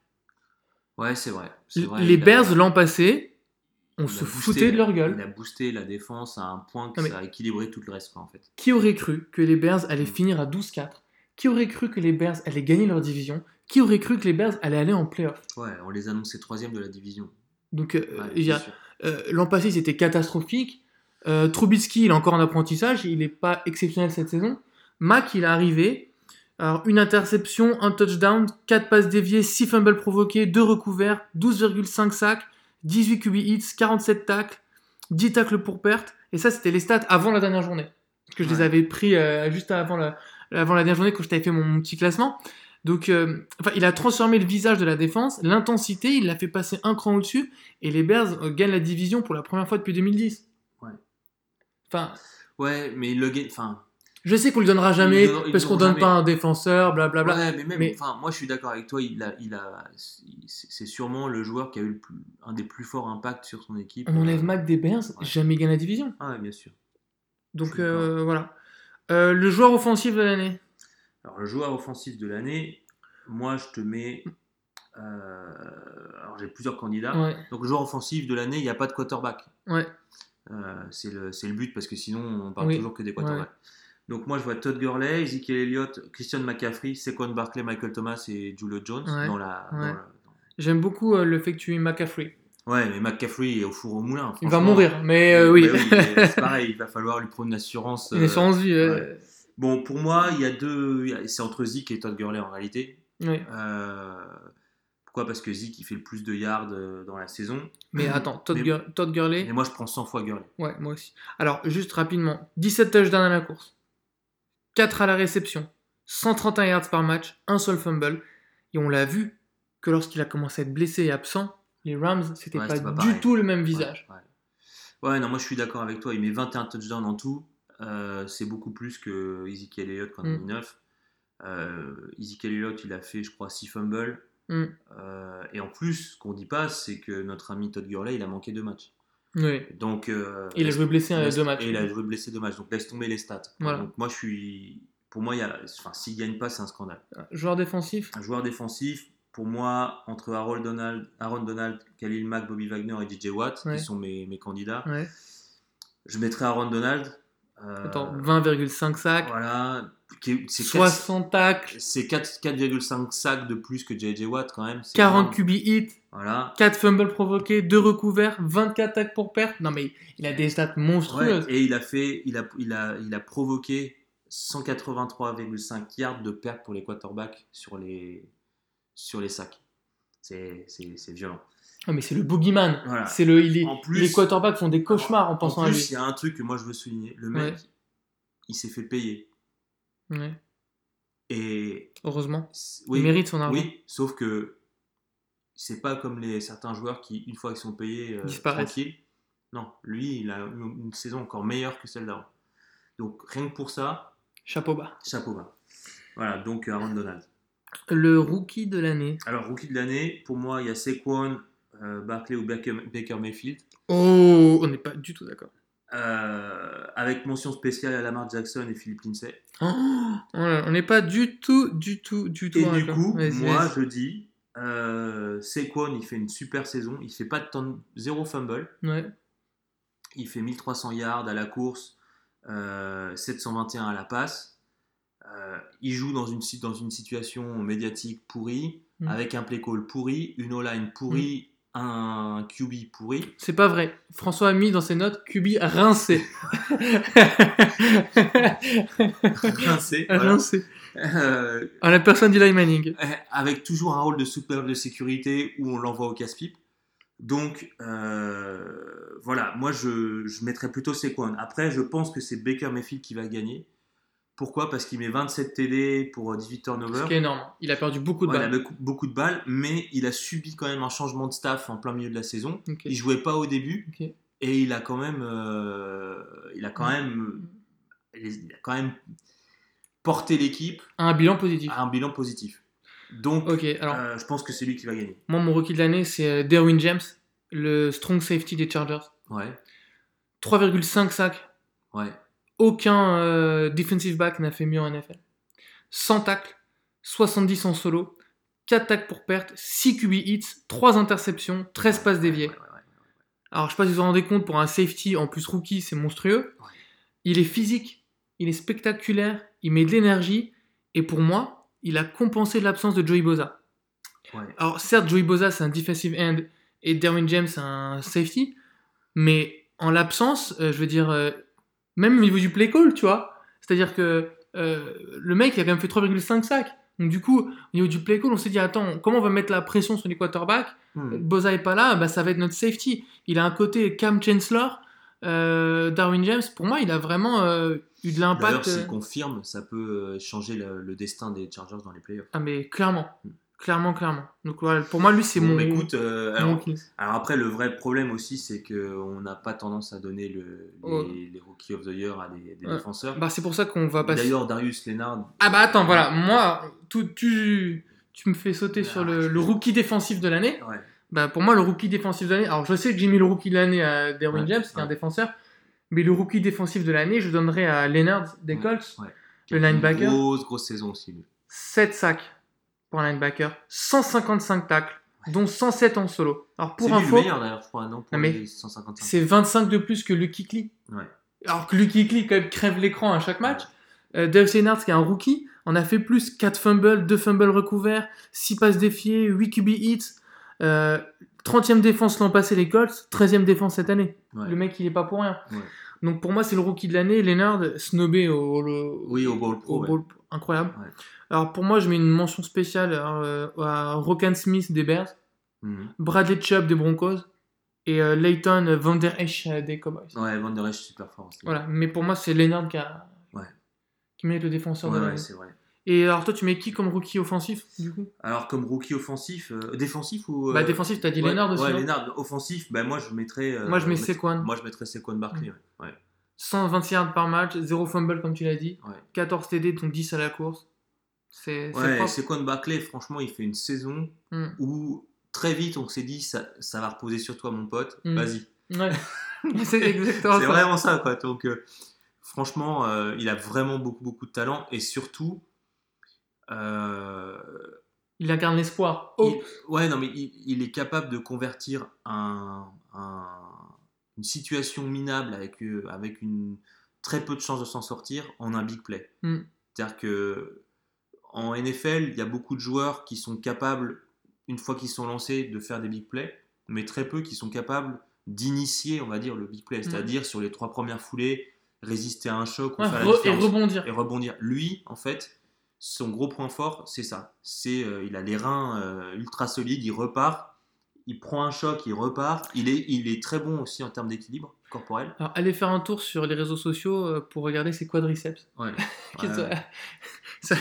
Ouais, c'est vrai. Les a- Bears, l'an passé, on se boosté- foutait de leur gueule. Il a boosté la défense à un point que Non, ça a équilibré tout le reste, en fait. Qui aurait cru que les Bears allaient Mm. finir à 12-4 Qui aurait cru que les Bears allaient gagner leur division? Qui aurait cru que les Bears allaient aller en playoff? Ouais, on les annonçait troisième de la division. Donc, euh, Ouais, euh, l'an passé, c'était catastrophique. Euh, Trubisky, il est encore en apprentissage. Il n'est pas exceptionnel cette saison. Mack, il est arrivé. Alors, une interception, un touchdown, 4 passes déviées, 6 fumbles provoqués, 2 recouverts, 12,5 sacs, 18 QB hits, 47 tacles, 10 tacles pour perte. Et ça, c'était les stats avant la dernière journée. Parce que je les avais pris euh, juste avant la, avant la dernière journée quand je t'avais fait mon, mon petit classement. Donc, euh, enfin, il a transformé le visage de la défense, l'intensité, il l'a fait passer un cran au-dessus, et les Bears euh, gagnent la division pour la première fois depuis 2010. Ouais. Enfin, Ouais, mais il le gagne. Enfin, je sais qu'on le donnera jamais parce qu'on donne jamais. pas un défenseur, blablabla. ouais, mais même. mais- Enfin, moi, je suis d'accord avec toi. Il a, il a, c'est sûrement le joueur qui a eu le plus, un des plus forts impacts sur son équipe. On enlève Mac des Bears, Ouais. jamais gagné la division. Ah, ouais, bien sûr. Donc euh, voilà. Euh, le joueur offensif de l'année. Alors, le joueur offensif de l'année, moi, je te mets. euh, alors, j'ai plusieurs candidats. Ouais, Donc, le joueur offensif de l'année, il n'y a pas de quarterback. ouais. Euh, c'est le, c'est le but parce que sinon, on parle Oui. toujours que des quarterbacks. Donc, moi, je vois Todd Gurley, Ezekiel Elliott, Christian McCaffrey, Saquon Barkley, Michael Thomas et Julio Jones dans la. J'aime beaucoup euh, le fait que tu aies McCaffrey. Ouais, mais McCaffrey est au four au moulin. Il va mourir, mais euh, oui. Bah c'est pareil, il va falloir lui prendre une assurance. Une assurance vie. ouais. Bon, pour moi, il y a deux. C'est entre Zeke et Todd Gurley en réalité. Euh, Pourquoi? Parce que Zeke, il fait le plus de yards euh, dans la saison. Mais attends, Todd, Mais- Gur- Todd Gurley? Et moi, je prends 100 fois Gurley. Ouais, moi aussi. Alors, juste rapidement 17 touchdowns à la course, 4 à la réception, 131 yards par match, un seul fumble. Et on l'a vu que lorsqu'il a commencé à être blessé et absent, les Rams, c'était Ouais, pas, du pareil. tout le même visage. Ouais, ouais. Ouais, non, moi, je suis d'accord avec toi. Il met 21 touchdowns en tout. Euh, c'est beaucoup plus que Ezekiel Elliott quand il Mm. mis 9. Euh, Ezekiel Elliott, il a fait, je crois, 6 fumbles. Mm. Euh, et en plus, ce qu'on dit pas, c'est que notre ami Todd Gurley, il a manqué deux matchs. Oui. Donc, euh, Il a joué blessé laisse- deux matchs. Et il a joué blessé deux matchs. Donc, laisse tomber les stats. Voilà. Donc, moi, je suis. Pour moi, il y a... enfin, s'il gagne pas, c'est un scandale. Joueur défensif Un joueur défensif, pour moi, entre Aaron Donald, Aaron Donald Khalil Mack, Bobby Wagner et DJ Watt, Ouais. qui sont mes, mes candidats, Ouais. je mettrais Aaron Donald. Euh, Attends, 20,5 sacs, Voilà. qui- C'est 60 tacles, 4 c'est 4 4,5 sacs de plus que JJ Watt quand même. c'est 40 énorme. QB hits, Voilà. 4 fumbles provoqués, 2 recouverts, 24 tacles pour perte. Non mais il a des stats Ouais, monstrueuses. et il a fait, il a, il a, il a provoqué 183,5 yards de perte pour les quarterbacks sur les, sur les sacs. C'est violent. Ah, mais c'est le boogeyman. Voilà. C'est le, il est- En plus- les quarterbacks font des cauchemars en En pensant à lui. il y a un truc que moi je veux souligner. Le mec, Ouais. il s'est fait payer. Ouais, Et heureusement. Il mérite son argent. Oui, sauf que c'est pas comme les certains joueurs qui, une fois qu'ils sont payés, euh, Disparaissent. tranquilles. Non, lui, il a une, une saison encore meilleure que celle d'avant. Donc rien que pour ça, Chapeau bas. chapeau bas. Voilà, donc Aaron Donald. Le rookie de l'année. Alors, rookie de l'année, pour moi, il y a Saquon, euh, Barkley ou Baker, Baker Mayfield. Oh, on n'est pas du tout d'accord. Euh, avec mention spéciale à Lamar Jackson et Philippe Lindsay. Oh, on n'est pas du tout, du tout, du tout Et du coup, moi, je dis, euh, Saquon, il fait une super saison. Il fait pas de temps, zéro fumble. Ouais. Il fait 1300 yards à la course, euh, 721 à la passe. Il joue dans une, dans une situation médiatique pourrie, Mm. avec un play call pourri, une O-line pourrie, un QB pourri. C'est pas vrai. François a mis dans ses notes QB rincé. Rincé, voilà. rincé. Euh, À la personne d'Eli Manning. avec toujours un rôle de super de sécurité où on l'envoie au casse-pipe. Donc, euh, voilà, moi je, je mettrais plutôt Saquon. Après, je pense que c'est Baker Mayfield qui va gagner. Pourquoi? Parce qu'il met 27 TD pour 18 Ce turnovers. qui est énorme. Il a perdu beaucoup de Ouais, il a balles. beaucoup, beaucoup de balles, mais il a subi quand même un changement de staff en plein milieu de la saison. Ok. Il jouait pas au début et il a quand même, euh, il a quand même, il a quand même porté l'équipe Un bilan positif. à un bilan positif. Donc, Ok, alors euh, je pense que c'est lui qui va gagner. moi mon rookie de l'année c'est euh, Derwin James, le strong safety des Chargers. Ouais, 3,5 sacs. ouais. Aucun euh, defensive back n'a fait mieux en NFL. 100 tacles, 70 en solo, 4 tacles pour perte, 6 QB hits, 3 interceptions, 13 passes déviées. Alors, je sais pas si vous vous rendez compte, pour un safety en plus rookie, c'est monstrueux. Il est physique, il est spectaculaire, il met de l'énergie, et pour moi, il a compensé l'absence de Joey Boza. Ouais. Alors, certes, Joey Boza, c'est un defensive end, et Derwin James, c'est un safety, mais en l'absence, euh, je veux dire, euh, même au niveau du play call, tu vois, c'est-à-dire que euh, le mec, il a quand même fait 3,5 sacs. Donc, du coup, au niveau du play call, on s'est dit, attends, comment on va mettre la pression sur les quarterbacks? Hmm. Boza est pas là, bah, ça va être notre safety. Il a un côté Cam Chancellor, euh, Darwin James. Pour moi, il a vraiment euh, eu de D'ailleurs, l'impact. s'il euh, confirme, ça peut changer le, le destin des Chargers dans les playoffs. Ah, mais clairement. Hmm. Clairement, clairement. Donc, pour moi, lui, c'est Bon, mon. bah, écoute, euh, alors, après, le vrai problème aussi, c'est qu'on n'a pas tendance à donner le, les, Oh. les Rookie of the Year à des, des Ouais. défenseurs. Bah, c'est pour ça qu'on va passer. D'ailleurs, Darius Leonard. Ah, bah, attends, voilà. Moi, tout, tu, tu me fais sauter Ah, sur le, rookie défensif de l'année. Ouais. Bah, pour moi, le rookie défensif de l'année. Alors, je sais que j'ai mis le rookie de l'année à Derwin James, qui est un défenseur. Mais le rookie défensif de l'année, je donnerais à Leonard des Colts. Le linebacker. Grosse, grosse saison aussi. lui. 7 sacs. Pour un linebacker, 155 tacles, dont 107 en solo. Alors pour le info, meilleur d'ailleurs, je crois, non, pour Non, mais les 155. c'est 25 de plus que Lucky Klee. Ouais. Alors que Lucky Klee quand même crève l'écran à chaque match. Euh, Dave Seinhardt, qui est un rookie, en a fait plus 4 fumbles, 2 fumbles recouverts, 6 passes défiées, 8 QB hits. Euh, 30e défense l'an passé les Colts, 13e défense cette année. Ouais. Le mec, il est pas pour rien. Ouais. Donc pour moi, c'est le rookie de l'année. Leonard, snobé au, au- Oui, ouais. Incroyable. Ouais. Alors pour moi, je mets une mention spéciale euh, à Rokan Smith des Bears, Mhm. Bradley Chubb des Broncos et euh, Leighton Van Der Esch euh, des Cowboys. Ouais, Van Der Esch, super fort. aussi. Voilà, mais pour moi, c'est Leonard qui, a... Ouais. qui mérite le défenseur Ouais, de ouais, l'année. c'est vrai. Et alors toi, tu mets qui comme rookie offensif du coup? Alors, comme rookie offensif, euh, défensif ou. euh, Bah défensif, t'as dit ouais, Leonard aussi. Ouais, non? Leonard, offensif, bah moi je mettrais. euh, Moi, je mets Saquon. Moi je mettrais Saquon Barkley, Mm. ouais. ouais. 126 yards par match, 0 fumble comme tu l'as dit, Ouais. 14 TD dont 10 à la course. C'est c'est Ouais. Saquon Barkley, franchement, il fait une saison Mm. où très vite on s'est dit ça, ça va reposer sur toi, mon pote, Mm. vas-y. Ouais. c'est exactement C'est ça. vraiment ça, quoi. Donc, euh, franchement, euh, il a vraiment beaucoup, beaucoup de talent et surtout. Euh, Il incarne l'espoir. Oh. ouais, non, mais il, il est capable de convertir un, un- une situation minable avec, euh, avec une très peu de chances de s'en sortir en un big play. Mm. C'est-à-dire que en NFL, il y a beaucoup de joueurs qui sont capables, une fois qu'ils sont lancés, de faire des big plays, mais très peu qui sont capables d'initier, on va dire, le big play. C'est-à-dire sur les trois premières foulées, résister à un choc ou. Ouais, faire la et rebondir. et rebondir. Lui, en fait, son gros point fort, c'est ça. C'est euh, il a les reins euh, ultra solides, il repart, il prend un choc, il repart. Il est, il est très bon aussi en termes d'équilibre corporel. Alors, allez faire un tour sur les réseaux sociaux euh, pour regarder ses quadriceps. Ouais. Ouais. Ça-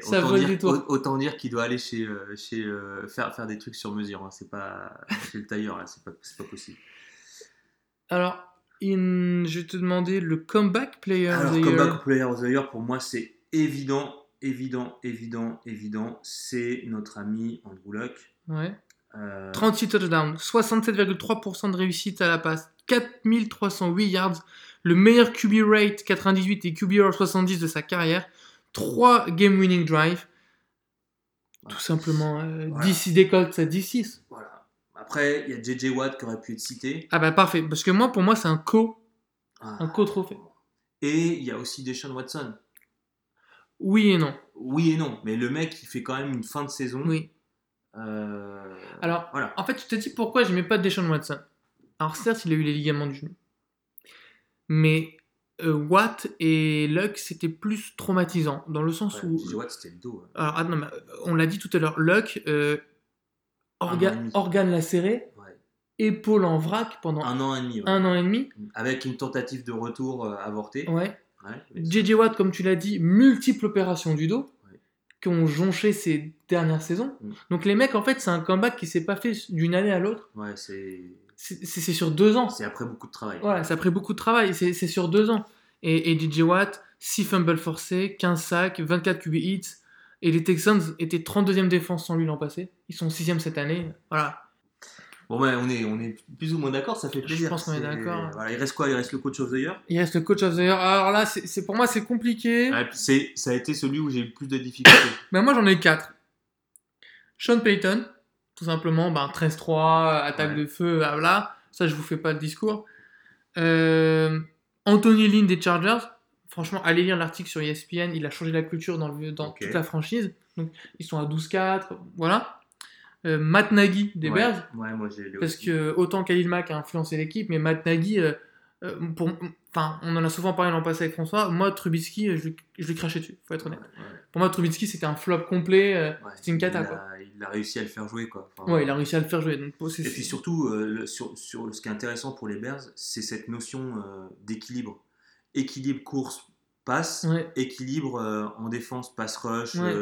ça autant, dire, autant dire qu'il doit aller chez, chez faire, faire des trucs sur mesure. hein. C'est pas chez le tailleur là, c'est pas, pas possible. Alors, in- je vais te demander le comeback player Alors, of the comeback year. player of the year, pour moi, c'est évident, évident, évident, évident. C'est notre ami Andrew Luck. Ouais. Euh, 36 touchdowns, 67,3% de réussite à la passe, 4308 yards, le meilleur QB rate 98 et QBR 70 de sa carrière, 3 game winning drive. Tout simplement, euh, Voilà. DC Colts à 10-6. Voilà. Après, il y a JJ Watt qui aurait pu être cité. Ah bah parfait, parce que moi, pour moi, c'est un co, Ah. un co-trophée. Et il y a aussi Deshaun Watson. Oui et non. Oui et non, mais le mec, il fait quand même une fin de saison. Oui. Euh, Alors, voilà. En fait, tu te dis pourquoi j'aimais pas Deshaun Watson. Alors certes, il a eu les ligaments du genou. Mais euh, Watt et Luck, c'était plus traumatisant. Dans le sens Ouais, où... Watt, c'était le dos. hein. Alors, ah non, mais, euh, on l'a dit tout à l'heure, Luck, euh, orga- organe lacéré, Ouais. épaule en vrac pendant Un an et demi. un an et demi. Avec une tentative de retour avortée. Ouais. JJ Watt, comme tu l'as dit, multiples opérations du dos qui ont jonché ces dernières saisons. Mm. Donc les mecs, en fait, c'est un comeback qui s'est pas fait d'une année à l'autre. ouais, c'est C'est c'est sur deux ans. c'est après beaucoup de travail. Ouais, ça a pris beaucoup de travail. C'est c'est sur deux ans. Et, et DJ Watt, 6 fumbles forcés, 15 sacs, 24 QB hits. Et les Texans étaient 32e défense sans lui l'an passé. Ils sont 6e cette année. Voilà. Bon, ouais, on est, on est plus ou moins d'accord, ça fait Je plaisir. pense qu'on est d'accord. Voilà, il reste quoi? Il reste le coach of the year? Il reste le coach of the year. Alors là, c'est pour moi, c'est compliqué. Ouais, puis c'est, ça a été celui où j'ai eu le plus de difficultés. Mais moi, j'en ai 4. Sean Payton, tout simplement, ben, 13-3, attaque Ouais. de feu, ah, voilà. Ça, je vous fais pas de discours. Euh, Anthony Lynn des Chargers. Franchement, allez lire l'article sur ESPN. Il a changé la culture dans, le, toute la franchise. Donc, ils sont à 12-4. Voilà. Euh, Matt Nagy des ouais. Bears. Ouais, moi j'ai. Parce que autant Khalil Mack a influencé l'équipe, mais Matt Nagy, euh, euh, pour, enfin, on en a souvent parlé l'an passé avec François. Moi, Trubisky, euh, je, je lui crachais dessus, faut être honnête. Ouais, Pour moi, Trubisky, c'était un flop complet. euh. C'était une cata, il quoi. A, il a réussi à le faire jouer, quoi. Enfin, Ouais, il a réussi à le faire jouer. Donc, Et puis surtout, euh, le- sur, sur ce qui est intéressant pour les Bears, c'est cette notion euh, d'équilibre. Équilibre course-passe, Ouais. équilibre euh, en défense, pass-rush, Ouais.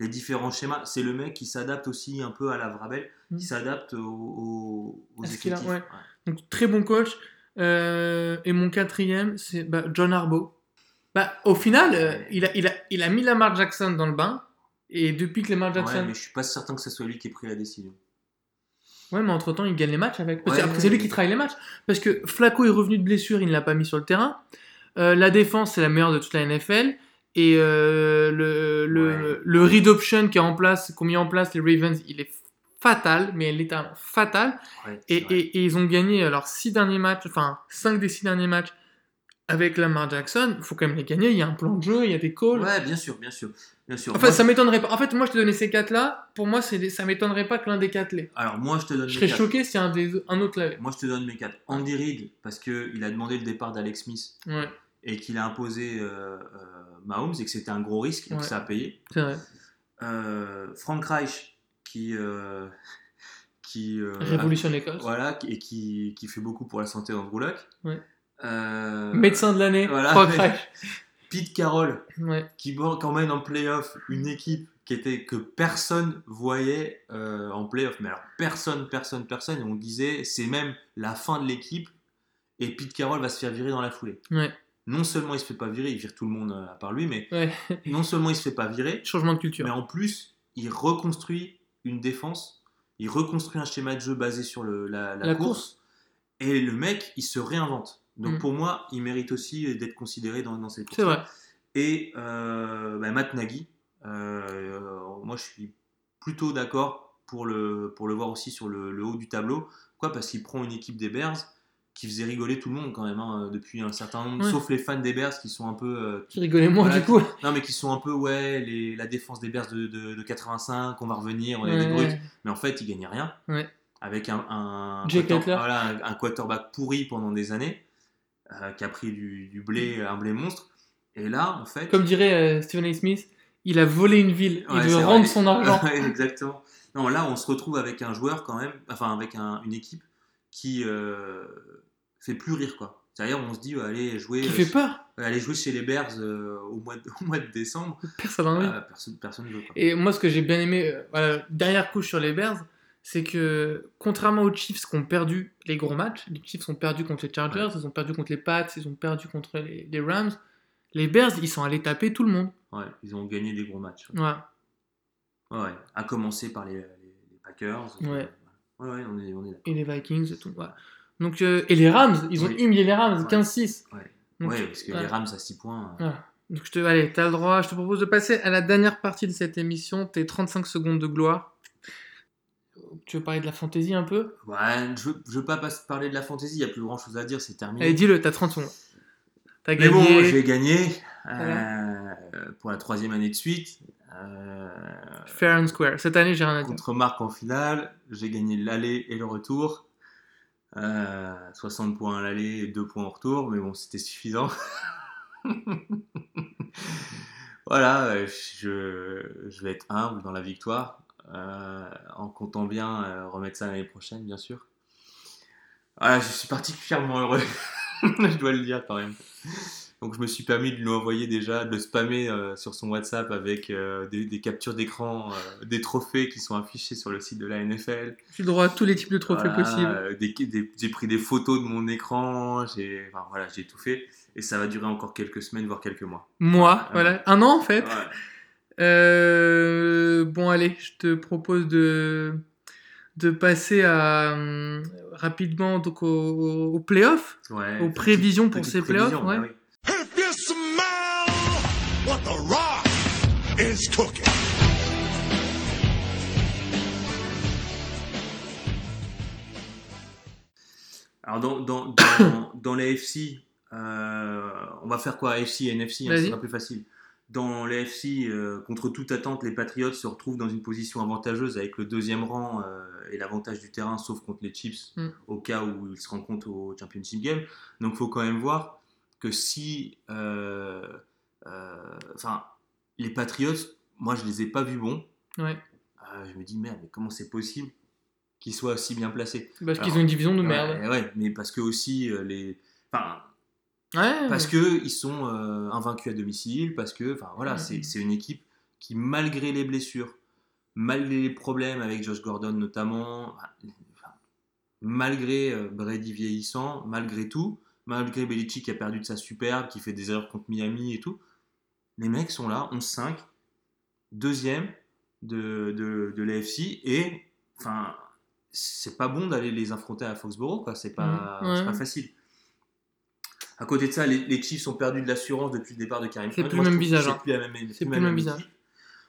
Les différents schémas. C'est le mec qui s'adapte aussi un peu à la Vrabel, Mm. qui s'adapte aux, ouais. Donc, très bon coach. Euh, et mon quatrième, c'est bah, John Harbaugh. Bah, au final, euh, il, a, il, a, il a mis Lamar Jackson dans le bain. Et depuis que Lamar Ouais, Jackson. mais je suis pas certain que ce soit lui qui ait pris la décision. Ouais, mais entre temps, il gagne les matchs avec. Ouais, après, c'est lui qui travaille les matchs. Parce que Flacco est revenu de blessure, il ne l'a pas mis sur le terrain. Euh, la défense, c'est la meilleure de toute la NFL. Et euh, le, le, Ouais. le read option qui est en place, qu'ont mis en place les Ravens, il est fatal, mais littéralement fatal. Ouais, Et, et, et ils ont gagné alors six derniers matchs, enfin 5 des six derniers matchs avec Lamar Jackson. Il faut quand même les gagner. Il y a un plan de jeu, il y a des calls. Ouais, bien sûr, bien sûr. Bien sûr. Enfin, Moi, ça m'étonnerait pas. En fait, moi, je te donnais ces quatre là. Pour moi, c'est ça m'étonnerait pas que l'un des quatre l'ait. Alors, moi, je te donne Je serais choqué si un, des, un autre l'avait. Moi, je te donne mes quatre. Andy Reid, parce qu'il a demandé le départ d'Alex Smith Ouais, et qu'il a imposé euh, euh, Mahomes et que c'était un gros risque et Ouais. que ça a payé. c'est vrai. Euh, Frank Reich, qui. qui euh, Révolution Écosse. Voilà, et qui, qui fait beaucoup pour la santé d'Andrew Luck. Ouais. Médecin de l'année, voilà. Frank Reich. Pete Carroll, Ouais. qui emmène en playoff une équipe qui était que personne voyait euh, en playoff. Mais alors personne, personne, personne. Et on disait c'est même la fin de l'équipe et Pete Carroll va se faire virer dans la foulée. Ouais. Non seulement il se fait pas virer, il vire tout le monde euh, à part lui, mais Ouais. non seulement il se fait pas virer, Changement de culture. mais en plus il reconstruit une défense, il reconstruit un schéma de jeu basé sur le- la, la La course, course. et le mec il se réinvente. Donc Mm. pour moi, il mérite aussi d'être considéré dans, dans cette course. C'est vrai. Et euh, bah, Matt Nagy, euh, moi je suis plutôt d'accord pour le, pour le voir aussi sur le, le haut du tableau. Pourquoi? Parce qu'il prend une équipe des Bears qui faisait rigoler tout le monde quand même hein, depuis un certain nombre, Ouais. sauf les fans des Bears qui sont un peu. euh, Tu rigolais moins Voilà, du coup. non mais qui sont un peu ouais les, la défense des Bears de, de, de 85, on va revenir, on est des brutes, mais en fait ils gagnent rien. Ouais. Avec un, un, quarter- voilà, un, un quarterback pourri pendant des années, euh, qui a pris du, du blé, un blé monstre. Et là, en fait, Comme dirait euh, Stephen A. Smith, il a volé une ville. Il veut vrai. rendre son argent. Exactement. Non, là, on se retrouve avec un joueur quand même, enfin avec un- une équipe qui euh, fait plus rire quoi. C'est-à-dire, on se dit, euh, allez jouer, Qui euh, fait peur. allez jouer chez les Bears euh, au, mois de, au mois de décembre. Personne n'en. Euh, personne, personne ne veut quoi. Et moi, ce que j'ai bien aimé, euh, voilà, dernière couche sur les Bears, c'est que contrairement aux Chiefs qui ont perdu les gros matchs, les Chiefs ont perdu contre les Chargers, ils ont perdu contre les Pats, ils ont perdu contre les, les Rams. Les Bears, ils sont allés taper tout le monde. Ouais, ils ont gagné des gros matchs. Voilà. Ouais, ouais. À commencer par les, les- les Packers. Ouais. Ouais, ouais, on est, on est. Et les Vikings et tout. voilà. Donc, euh, et les Rams, ils ont Oui. humilié les Rams, Ouais. 15-6. Ouais. Donc, ouais, parce que les Rams à 6 points. euh, Voilà. Donc, je te, allez, t'as le droit. Je te propose de passer à la dernière partie de cette émission, tes 35 secondes de gloire. Tu veux parler de la fantaisie un peu? Ouais, je, je veux pas parler de la fantasy, il n'y a plus grand chose à dire, c'est terminé. Allez, dis-le, t'as 30 secondes. T'as Mais gagné. bon, j'ai gagné euh, Voilà. pour la troisième année de suite. euh, Fair and square. Cette année, j'ai rien à dire. contre Marc en finale, j'ai gagné l'aller et le retour. Euh, 60 points à l'aller et 2 points au retour, mais bon, c'était suffisant. voilà, euh, je, vais être humble dans la victoire, euh, en comptant bien euh, remettre ça l'année prochaine, bien sûr. Voilà, je suis particulièrement heureux, je dois le dire quand même. Donc je me suis permis de lui envoyer déjà, de le spammer euh, sur son WhatsApp avec euh, des, des captures d'écran, euh, des trophées qui sont affichés sur le site de la NFL. J'ai le droit à tous les types de trophées Voilà, possibles. des- des- j'ai pris des photos de mon écran, j'ai enfin, voilà, j'ai tout fait. Et ça va durer encore quelques semaines, voire quelques mois. Moi, Ouais. voilà. Un an, en fait. Ouais. Bon, allez, je te propose de, de passer à, rapidement donc, au, au playoff. Ouais, Aux petite- prévisions pour ces playoffs, prévision, ouais. bah oui. Is cooking. Alors dans, dans, dans, dans la FC, euh, on va faire quoi AFC et NFC, hein, ce sera plus facile. Dans la FC, euh, contre toute attente, les Patriots se retrouvent dans une position avantageuse avec le deuxième rang euh, et l'avantage du terrain, sauf contre les Chiefs, Mm. au cas où ils se rencontrent au Championship Game. Donc il faut quand même voir que si... euh, euh, Enfin, les Patriots, moi je les ai pas vus bons. Ouais. Euh, je me dis, merde, mais comment c'est possible qu'ils soient aussi bien placés Parce qu'ils ont une division de merde. Ouais, ouais, mais parce que aussi euh, les. Enfin, Ouais. parce que ils sont euh, invaincus à domicile, parce que, enfin voilà, c'est une équipe qui, malgré les blessures, malgré les problèmes avec Josh Gordon notamment, enfin, malgré Brady vieillissant, malgré tout, malgré Belichick qui a perdu de sa superbe, qui fait des erreurs contre Miami et tout, les mecs sont là, 11-5, deuxième de, de, de l'AFC, et enfin, c'est pas bon d'aller les affronter à Foxborough, quoi, c'est pas, ouais. pas facile. À côté de ça, les, les Chiefs ont perdu de l'assurance depuis le départ de Karim C'est plus le même visage. C'est plus la même, plus visage.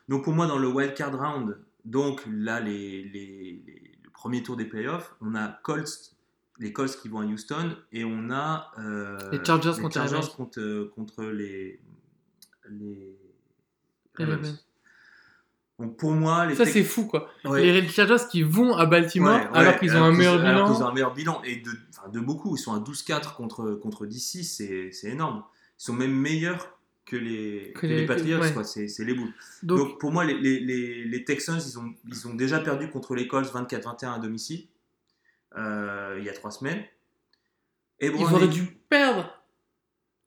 Donc pour moi, dans le wild card round, donc là, les, les- les- le premier tour des playoffs, on a Colts, les Colts qui vont à Houston, et on a euh, Les Chargers contre Chargers contre les, les Ravens. Ravens. Donc pour moi, les Ça, c'est fou, quoi. Ouais. Les Chargers qui vont à Baltimore Ouais, ouais, alors qu'ils ont un meilleur alors qu'ils bilan. ont un meilleur bilan et de, enfin, de beaucoup. Ils sont à 12-4 contre, contre DC, c'est énorme. Ils sont même meilleurs que les, Que que les- les Patriots. C'est les boules. Donc, Donc, pour moi, les, les, les, Texans, ils ont, ils ont déjà perdu contre les Colts 24-21 à domicile euh, il y a trois semaines. Et ils Brown auraient dû perdre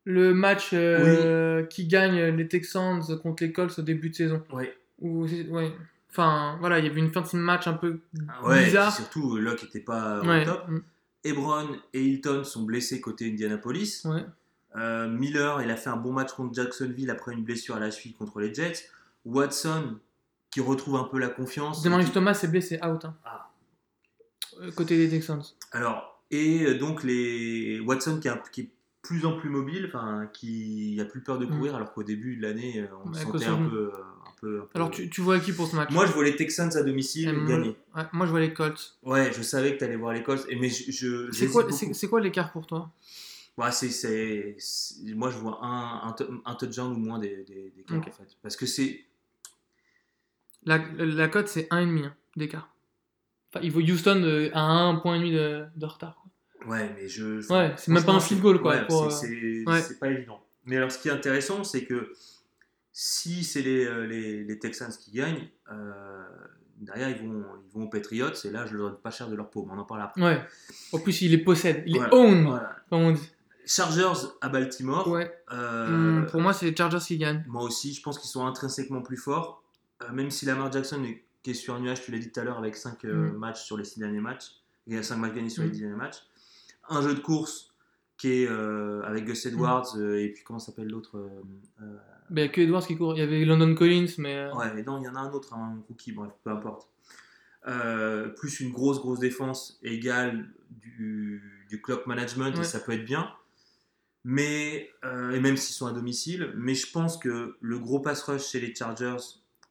le match euh, qui gagne les Texans contre les Colts au début de saison. Ouais. Ou c'est- ouais. Enfin, voilà, il y avait une fin de match un peu Ah ouais, bizarre. surtout, Locke n'était pas au Ouais. top. mm, Ebron et Hilton sont blessés côté Indianapolis. ouais. Euh, Miller, il a fait un bon match contre Jacksonville après une blessure à la suite contre les Jets. Watson, qui retrouve un peu la confiance. Demarius Thomas est blessé, out. hein. Ah. Euh, Côté des Texans. Alors, et donc les Watson qui un- qui plus en plus mobile, enfin, qui a plus peur de courir, alors qu'au début de l'année, euh, on Mm. Ouais, sentait que un peu, un peu, un peu- Alors, tu, tu vois qui pour ce match? Moi, je vois les Texans à domicile Euh, moi- gagner. ouais, moi, je vois les Colts. Ouais, je savais que tu allais voir les Colts, et mais je, je C'est quoi, l'écart pour toi? Ouais, c'est, c'est- c'est- moi, je vois un, un, tou- un touchdown ou moins des, des, des Colts, Ok. en fait. Parce que c'est. La, la cote, c'est 1,5 hein, d'écart. Enfin, il faut Houston euh, à 1,5 de, de retard. Ouais, mais je. Ouais, c'est même pas un field goal, quoi, ouais, pour, c'est, euh, ouais. pas évident. Mais alors, ce qui est intéressant, c'est que si c'est les, euh, les, les Texans qui gagnent, euh, derrière, ils vont, ils vont aux Patriots, et là, je leur donne pas cher de leur paume. On en parle après. Ouais. En plus, il les possède. Il Ouais, est own, Voilà. comme on dit. Chargers à Baltimore. Ouais. euh, Hum, pour moi, c'est les Chargers qui gagnent. Moi aussi, je pense qu'ils sont intrinsèquement plus forts. Euh, même si Lamar Jackson est, qui est sur un nuage, tu l'as dit tout à l'heure, avec 5 Mm. matchs sur les 6 derniers matchs. Il y a 5 matchs gagnés sur les Mm. 10 derniers matchs. Un jeu de course qui est euh, avec Gus Edwards euh, et puis comment s'appelle l'autre euh, euh, Ben, il y a que Edwards qui court. Il y avait London Collins, mais. euh, Ouais, mais non, il y en a un autre, un rookie, bref, peu importe. Euh, plus une grosse, grosse défense égale du, du clock management, Ouais. et ça peut être bien. Mais, euh, et même s'ils sont à domicile, mais je pense que le gros pass rush chez les Chargers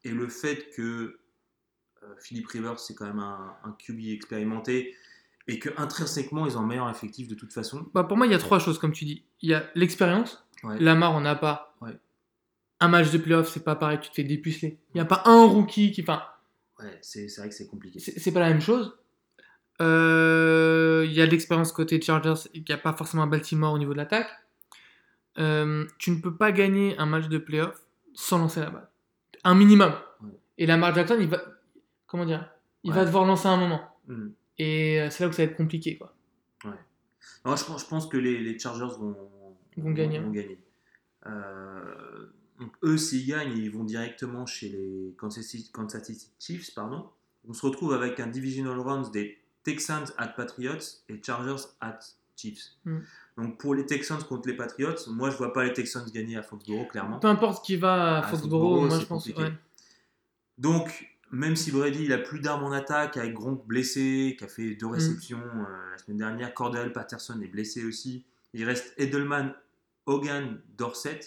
et le fait que euh, Philip Rivers, c'est quand même un, un QB expérimenté et que intrinsèquement, ils ont un meilleur effectif de toute façon. Bah, pour moi, il y a trois choses, comme tu dis. Il y a l'expérience. Ouais. Lamar, on n'a pas. Ouais. Un match de playoff, c'est pas pareil, tu te fais dépuceler. Il n'y a pas un rookie qui. Enfin, Ouais, c'est vrai que c'est compliqué. c'est pas la même chose. Euh, Il y a de l'expérience côté Chargers et qu'il n'y a pas forcément à Baltimore au niveau de l'attaque. Euh, tu ne peux pas gagner un match de playoff sans lancer la balle. Un minimum. Ouais. Et Lamar Jackson, il va. Comment dire Il va devoir lancer un moment. Hmm. Et euh, c'est là où ça va être compliqué. Quoi. Non, je, pense, je pense que les, les Chargers vont, Vont gagner. vont gagner. Euh, donc, eux, s'ils gagnent, ils vont directement chez les Kansas City, Kansas City Chiefs. Pardon. On se retrouve avec un divisional round des Texans at Patriots et Chargers at Chiefs. Mm. Donc pour les Texans contre les Patriots, moi je vois pas les Texans gagner à Foxborough clairement. Peu importe qui va à À Foxborough, Foxborough, moi je pense. ouais. Donc même si Brady il a plus d'armes en attaque avec Gronk blessé, qui a fait Mm. deux réceptions euh, la semaine dernière, Cordell Patterson est blessé aussi. Il reste Edelman, Hogan, Dorset,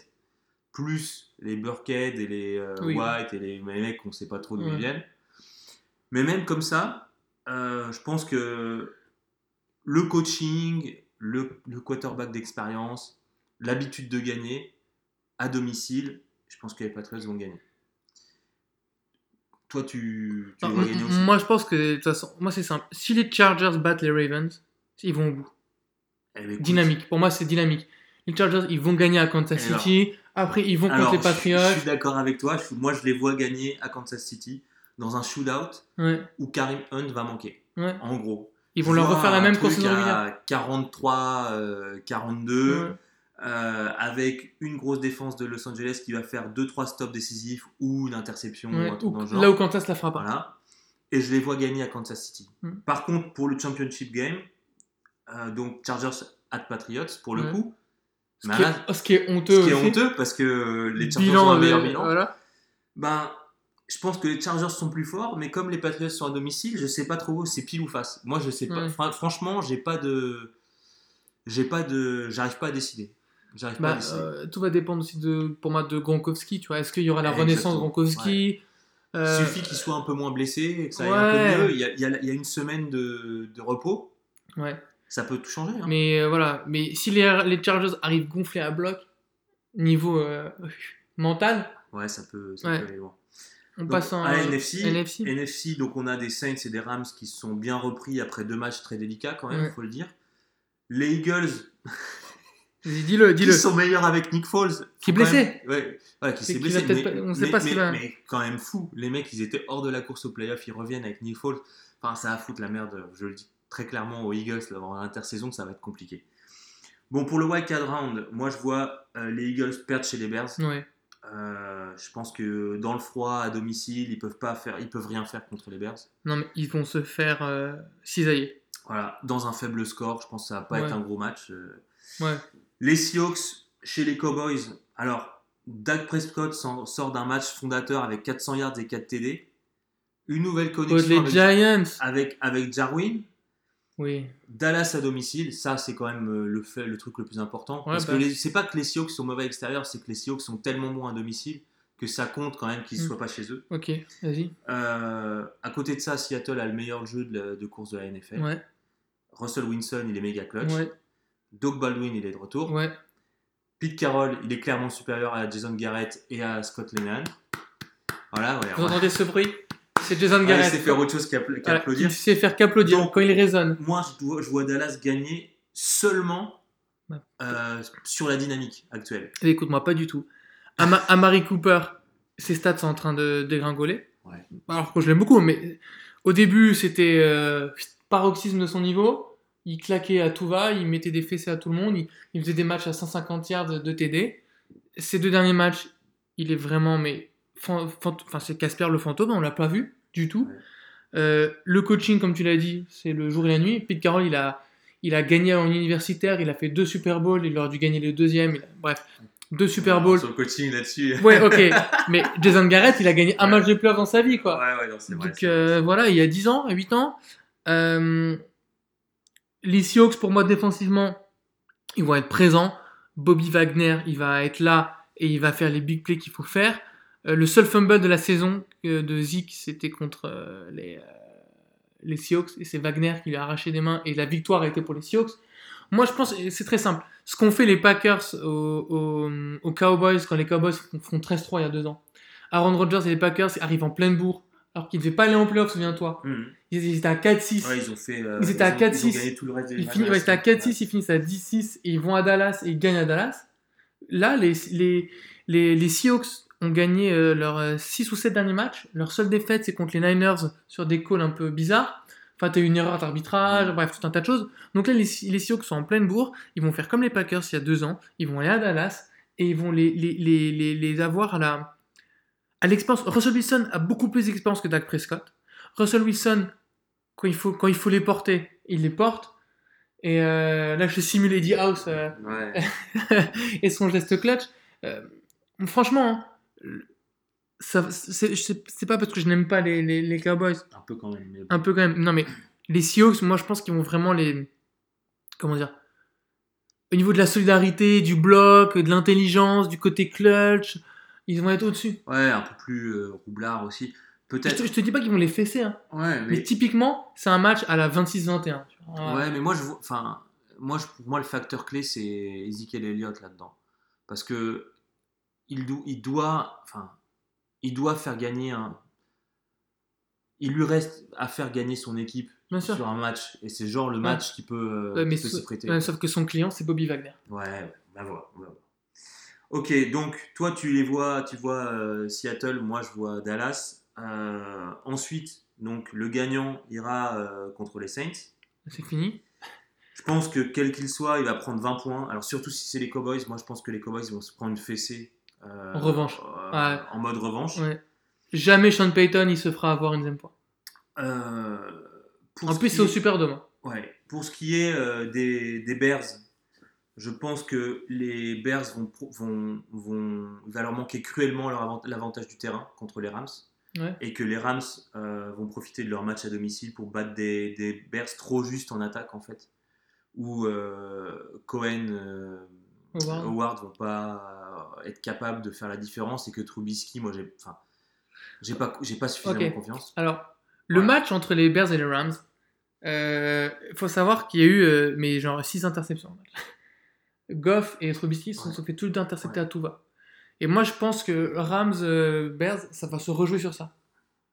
plus les Burkhead et les euh, Oui. White et les, les mecs qu'on sait pas trop d'où Ouais. ils viennent. Mais même comme ça, euh, je pense que le coaching, le, le quarterback d'expérience, l'habitude de gagner à domicile, je pense que les Patriots vont gagner. Toi, tu, tu gagner aussi moi je pense que de toute façon, moi c'est simple. Si les Chargers battent les Ravens, ils vont au bout. Eh ben, Dynamique. Pour moi c'est dynamique. Les Chargers ils vont gagner à Kansas alors City. Après ils vont Alors, contre les Patriots. Je, suis d'accord avec toi. Je- moi, je les vois gagner à Kansas City dans un shootout Ouais, où Karim Hunt va manquer. ouais. En gros. Ils vont leur refaire la même régulière. à 43, euh, 42. Ouais. Euh, avec une grosse défense de Los Angeles qui va faire 2-3 stops décisifs ou une interception Ouais, ou un truc dans le genre. là où Kansas la fera pas. Voilà. Et je les vois gagner à Kansas City. Mm. Par contre, pour le championship game, euh, donc Chargers at Patriots, pour le Ouais. coup, Ce, bah qui là, est, ce qui est honteux ce qui est honteux parce que les Chargers Bilan, ont un meilleur bilan, Voilà. ben, je pense que les Chargers sont plus forts, mais comme les Patriots sont à domicile, je sais pas trop, c'est pile ou face. Moi, je sais pas. Ouais. Fra- franchement, j'ai pas de. j'ai pas de, j'arrive pas à décider. J'arrive pas à Bah, euh, tout va dépendre aussi de, pour moi de Gronkowski. Tu vois, est-ce qu'il y aura la renaissance de Gronkowski Il Euh, suffit qu'il soit un peu moins blessé, et que ça aille ouais. un peu mieux. Il y a, il y a- il y a une semaine de, de repos, Ouais. ça peut tout changer. hein. Mais euh, voilà. Mais si les, les Chargers arrivent gonflés à bloc, niveau mental, Ouais, ça peut, ça Ouais. peut aller loin. on Donc, passe en à NFC, NFC. NFC, donc on a des Saints et des Rams qui se sont bien repris après deux matchs très délicats quand même, Ouais. faut le dire. Les Eagles, Vas-y, Dis-le, qui dis-le. sont meilleurs avec Nick Foles? Qui est blessé. même- Ouais, qui s'est blessé. mais, pas- on sait mais- pas s'il mais- va- mais quand même fou. Les mecs, ils étaient hors de la course au playoff, ils reviennent avec Nick Foles. Enfin, ça va foutre la merde, je le dis très clairement aux Eagles, là, avant l'intersaison, ça va être compliqué. Bon, pour le wild card round, moi je vois euh, les Eagles perdre chez les Bears. Ouais. Euh, je pense que dans le froid, à domicile, ils peuvent pas faire, ils peuvent rien faire contre les Bears. Non, mais ils vont se faire euh, cisailler. Voilà, dans un faible score, je pense que ça va pas Ouais. être un gros match. Ouais. Les Seahawks chez les Cowboys. Alors, Dak Prescott sort d'un match fondateur avec 400 yards et 4 TD. Une nouvelle connexion les avec, Giants. avec, avec Jarwin. Oui. Dallas à domicile, ça c'est quand même euh, le, fait, le truc le plus important. Ouais, Parce bah. que c'est pas que les Seahawks sont mauvais à l'extérieur, c'est que les Seahawks sont tellement bons à domicile que ça compte quand même qu'ils ne Mm. soient pas chez eux. Ok, vas-y. Euh, à côté de ça, Seattle a le meilleur jeu de, course de la NFL. Ouais. Russell Wilson, il est méga clutch. Ouais. Doug Baldwin, il est de retour. Ouais. Pete Carroll, il est clairement supérieur à Jason Garrett et à Scott Lennon. Voilà, ouais. Vous ouais. entendez ce bruit? C'est Jason Ah, il Garrett. sait faire autre chose Voilà, qu'applaudir. il sait faire qu'applaudir quand il résonne. Moi, je, vois Dallas gagner seulement euh, sur la dynamique actuelle. Eh, Écoute-moi, pas du tout. Ama- Amari Cooper, ses stats sont en train de dégringoler. Ouais. Alors que je l'aime beaucoup, mais au début, c'était euh, paroxysme de son niveau. Il claquait à tout va, il mettait des fessées à tout le monde, il, il faisait des matchs à 150 yards de TD. Ces deux derniers matchs, il est vraiment, mais enfin c'est Casper le fantôme, on l'a pas vu du tout. Euh, le coaching, comme tu l'as dit, c'est le jour et la nuit. Pete Carroll, il a, il a gagné en universitaire, il a fait deux Super Bowls, il aurait dû gagner le deuxième. a- bref, deux Super Bowls. Sur le coaching là-dessus. Ouais, ok. Mais Jason Garrett, il a gagné un match de playoff dans sa vie, quoi. Ouais, ouais, non, c'est vrai. Donc euh, voilà, il y a 10 ans, 8 ans. Euh, les Seahawks, pour moi, défensivement, ils vont être présents. Bobby Wagner, il va être là et il va faire les big plays qu'il faut faire. Euh, le seul fumble de la saison euh, de Zeke, c'était contre euh, les, les Seahawks. Et c'est Wagner qui lui a arraché des mains. Et la victoire a été pour les Seahawks. Moi, je pense, c'est très simple. Ce qu'ont fait les Packers aux, aux- Cowboys quand les Cowboys font, font 13-3 il y a deux ans. Aaron Rodgers et les Packers arrivent en pleine bourre. Alors qu'ils ne devaient pas aller en playoff, souviens-toi. Mhm. Ils, ils étaient à 4-6. Ouais, ils ont fait. euh, Ils étaient à ont- 4-6. Ils ont gagné tout le reste des Ils de ouais, à saison. 4-6, ils finissent à 10-6 et ils vont à Dallas et ils gagnent à Dallas. Là, les, les, les, les Seahawks ont gagné euh, leurs 6 ou 7 derniers matchs. Leur seule défaite, c'est contre les Niners sur des calls un peu bizarres. Enfin, t'as eu une erreur d'arbitrage, bref, tout un tas de choses. Donc là, les, les Seahawks sont en pleine bourre. Ils vont faire comme les Packers il y a deux ans. Ils vont aller à Dallas et ils vont les, les, les, les, les avoir à la à l'expérience. Russell Wilson a beaucoup plus d'expérience que Dak Prescott. Russell Wilson, quand il faut, quand il faut les porter, il les porte. Et euh, là, je simule Eddie House euh, Ouais. et son geste clutch. Euh, franchement, hein, c'est, pas parce que je n'aime pas les, les, les Cowboys, Un peu quand même. mais un peu quand même. Non, mais les Seahawks, moi, je pense qu'ils vont vraiment les. Comment dire Au niveau de la solidarité, du bloc, de l'intelligence, du côté clutch, ils vont être au-dessus. Ouais, un peu plus euh, roublard aussi. Je Peut-être. te, je te dis pas qu'ils vont les fesser, hein. Ouais, mais mais. typiquement, c'est un match à la 26-21. tu vois. Ouais, mais moi, je vois. Enfin, moi, je- pour moi, le facteur clé, c'est Ezekiel Elliott là-dedans. Parce que. Il, do- il doit. Enfin. Il doit faire gagner un. Il lui reste à faire gagner son équipe Bien sûr. sur un match. Et c'est genre le match qui peut, euh, Ouais, mais qui peut sau- s'y prêter. ouais, sauf que son client, c'est Bobby Wagner. Ouais, on va voir. Ok, donc toi tu les vois, tu vois euh, Seattle, moi je vois Dallas. Euh, ensuite, donc le gagnant ira euh, contre les Saints. C'est fini. Je pense que quel qu'il soit, il va prendre 20 points. Alors surtout si c'est les Cowboys, moi je pense que les Cowboys vont se prendre une fessée. En revanche. Ouais. En mode revanche. Ouais. Jamais Sean Payton, il se fera avoir une deuxième fois. En plus, c'est au est- Superdome. hein. Ouais. Pour ce qui est des, des Bears, je pense que les Bears vont, va leur manquer cruellement l'avantage du terrain contre les Rams. Ouais. Et que les Rams euh, vont profiter de leur match à domicile pour battre des, des Bears trop justes en attaque en fait. où euh, Cohen, euh, Howard. Howard vont pas être capables de faire la différence et que Trubisky, moi, j'ai, enfin, j'ai pas, j'ai pas suffisamment confiance. Alors, le Ouais. match entre les Bears et les Rams, il faut savoir qu'il y a eu mais genre 6 interceptions. Goff et Trubisky se sont fait tout le temps intercepter à tout va. Et moi, je pense que Rams-Bears, ça va se rejouer sur ça.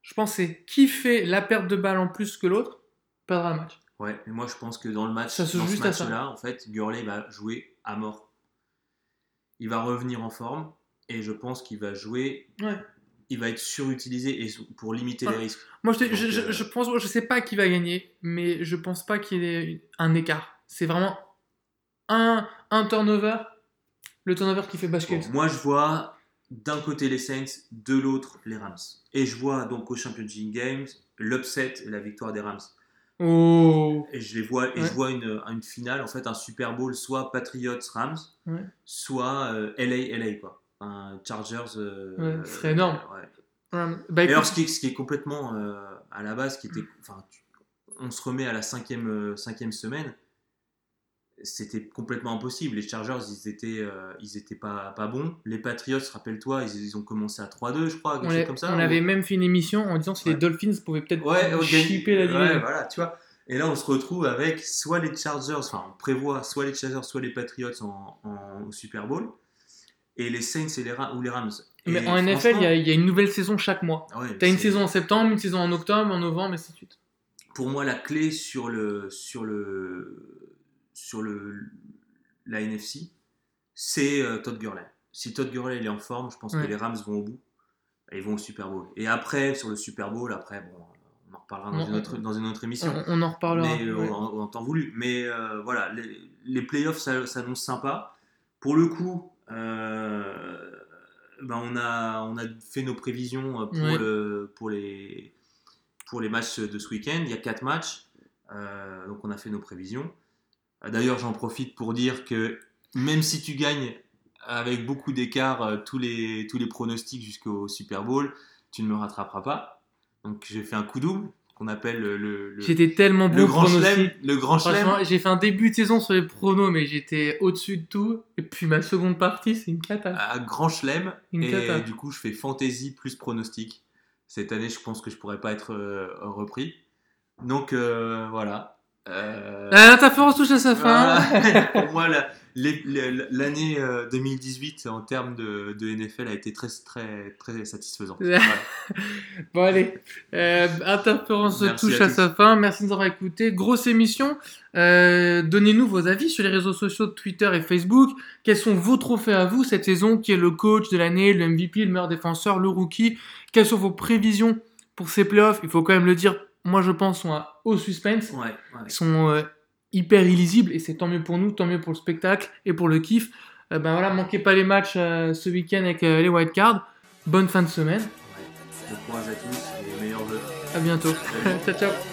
Je pense c'est qui fait la perte de balle en plus que l'autre perdra le match. Ouais, mais moi, je pense que dans le match, Ça se dans ce match-là, en fait, Gurley va jouer à mort. Il va revenir en forme et je pense qu'il va jouer. Ouais. Il va être surutilisé et pour limiter Ouais. les risques. Moi, je, Donc, je, je, euh, je pense, je sais pas qui va gagner, mais je pense pas qu'il y ait un écart. C'est vraiment un, un turnover, le turnover qui fait basculer. Bon, moi, je vois d'un côté les Saints, de l'autre les Rams. Et je vois donc au Championship Games l'upset et la victoire des Rams. Oh Et je les vois, et Ouais. je vois une, une finale, en fait, un Super Bowl, soit Patriots Rams, Ouais. soit euh, LA LA quoi. Un Chargers. euh, Ouais, ce serait énorme. Bah, Et alors, ce qui est, ce qui est complètement euh, à la base, qui était, enfin, on se remet à la cinquième, cinquième semaine, c'était complètement impossible. Les Chargers, ils étaient, euh, ils étaient pas, pas bons. Les Patriots, rappelle-toi, ils, ils ont commencé à 3-2, je crois, quelque on, chose a- comme ça. on ou- avait même fait une émission en disant si les. Dolphins pouvaient peut-être Ouais, ok. chipper la division. Ouais, voilà, tu vois. Et là, on se retrouve avec soit les Chargers, enfin, on prévoit soit les Chargers, soit les Patriots en, en- au Super Bowl, et les Saints et les ou les Rams. Mais Et en NFL, il y, a- y une nouvelle saison chaque mois. Ah ouais, T'as une c'est- saison en septembre, une saison en octobre, en novembre, et ainsi de suite. pour moi la clé sur le sur le sur le la NFC c'est euh, Todd Gurley. Si Todd Gurley il est en forme, je pense Ouais. que les Rams vont au bout et ils vont au Super Bowl. Et après sur le Super Bowl, après bon, on en reparlera dans, une, autre, dans une autre émission. On, on en reparlera. mais euh, ouais. en, en temps voulu. Mais euh, voilà, les, les playoffs ça- s'annoncent sympa. Pour le coup, euh, ben on, a, on a fait nos prévisions pour, Ouais. le, pour, les, pour les matchs de ce week-end. Il y a quatre matchs, euh, donc on a fait nos prévisions. D'ailleurs, j'en profite pour dire que même si tu gagnes avec beaucoup d'écart euh, tous, les, tous les pronostics jusqu'au Super Bowl, tu ne me rattraperas pas. Donc j'ai fait un coup double qu'on appelle le, J'étais tellement le bon grand chelem. Le grand chelem. j'ai fait un début de saison sur les pronos, mais j'étais au-dessus de tout. Et puis ma seconde partie, c'est une cata. à grand chelem. Et cata. du coup, je fais fantasy plus pronostic. Cette année, je pense que je pourrais pas être euh, repris. Donc euh, voilà. Euh, Ah, L'interférence touche à sa fin. Pour moi, la- l'année euh, 2018 en termes de, de NFL a été très très très satisfaisante. Ouais. Bon allez, euh, Interférence Merci touche à à, sa fin. Merci de nous avoir écoutés. Grosse émission. Euh, Donnez-nous vos avis sur les réseaux sociaux Twitter et Facebook. Quels sont vos trophées à vous cette saison? Qui est le coach de l'année, le MVP, le meilleur défenseur, le rookie? Quelles sont vos prévisions pour ces playoffs? Il faut quand même le dire. Moi, je pense sont à haut suspense. Ouais, ouais. Ils sont euh, hyper illisibles et c'est tant mieux pour nous, tant mieux pour le spectacle et pour le kiff. Euh, ben voilà, manquez pas les matchs euh, ce week-end avec les wildcards. Bonne fin de semaine. Bon courage à tous et meilleurs vœux. À bientôt. ciao ciao.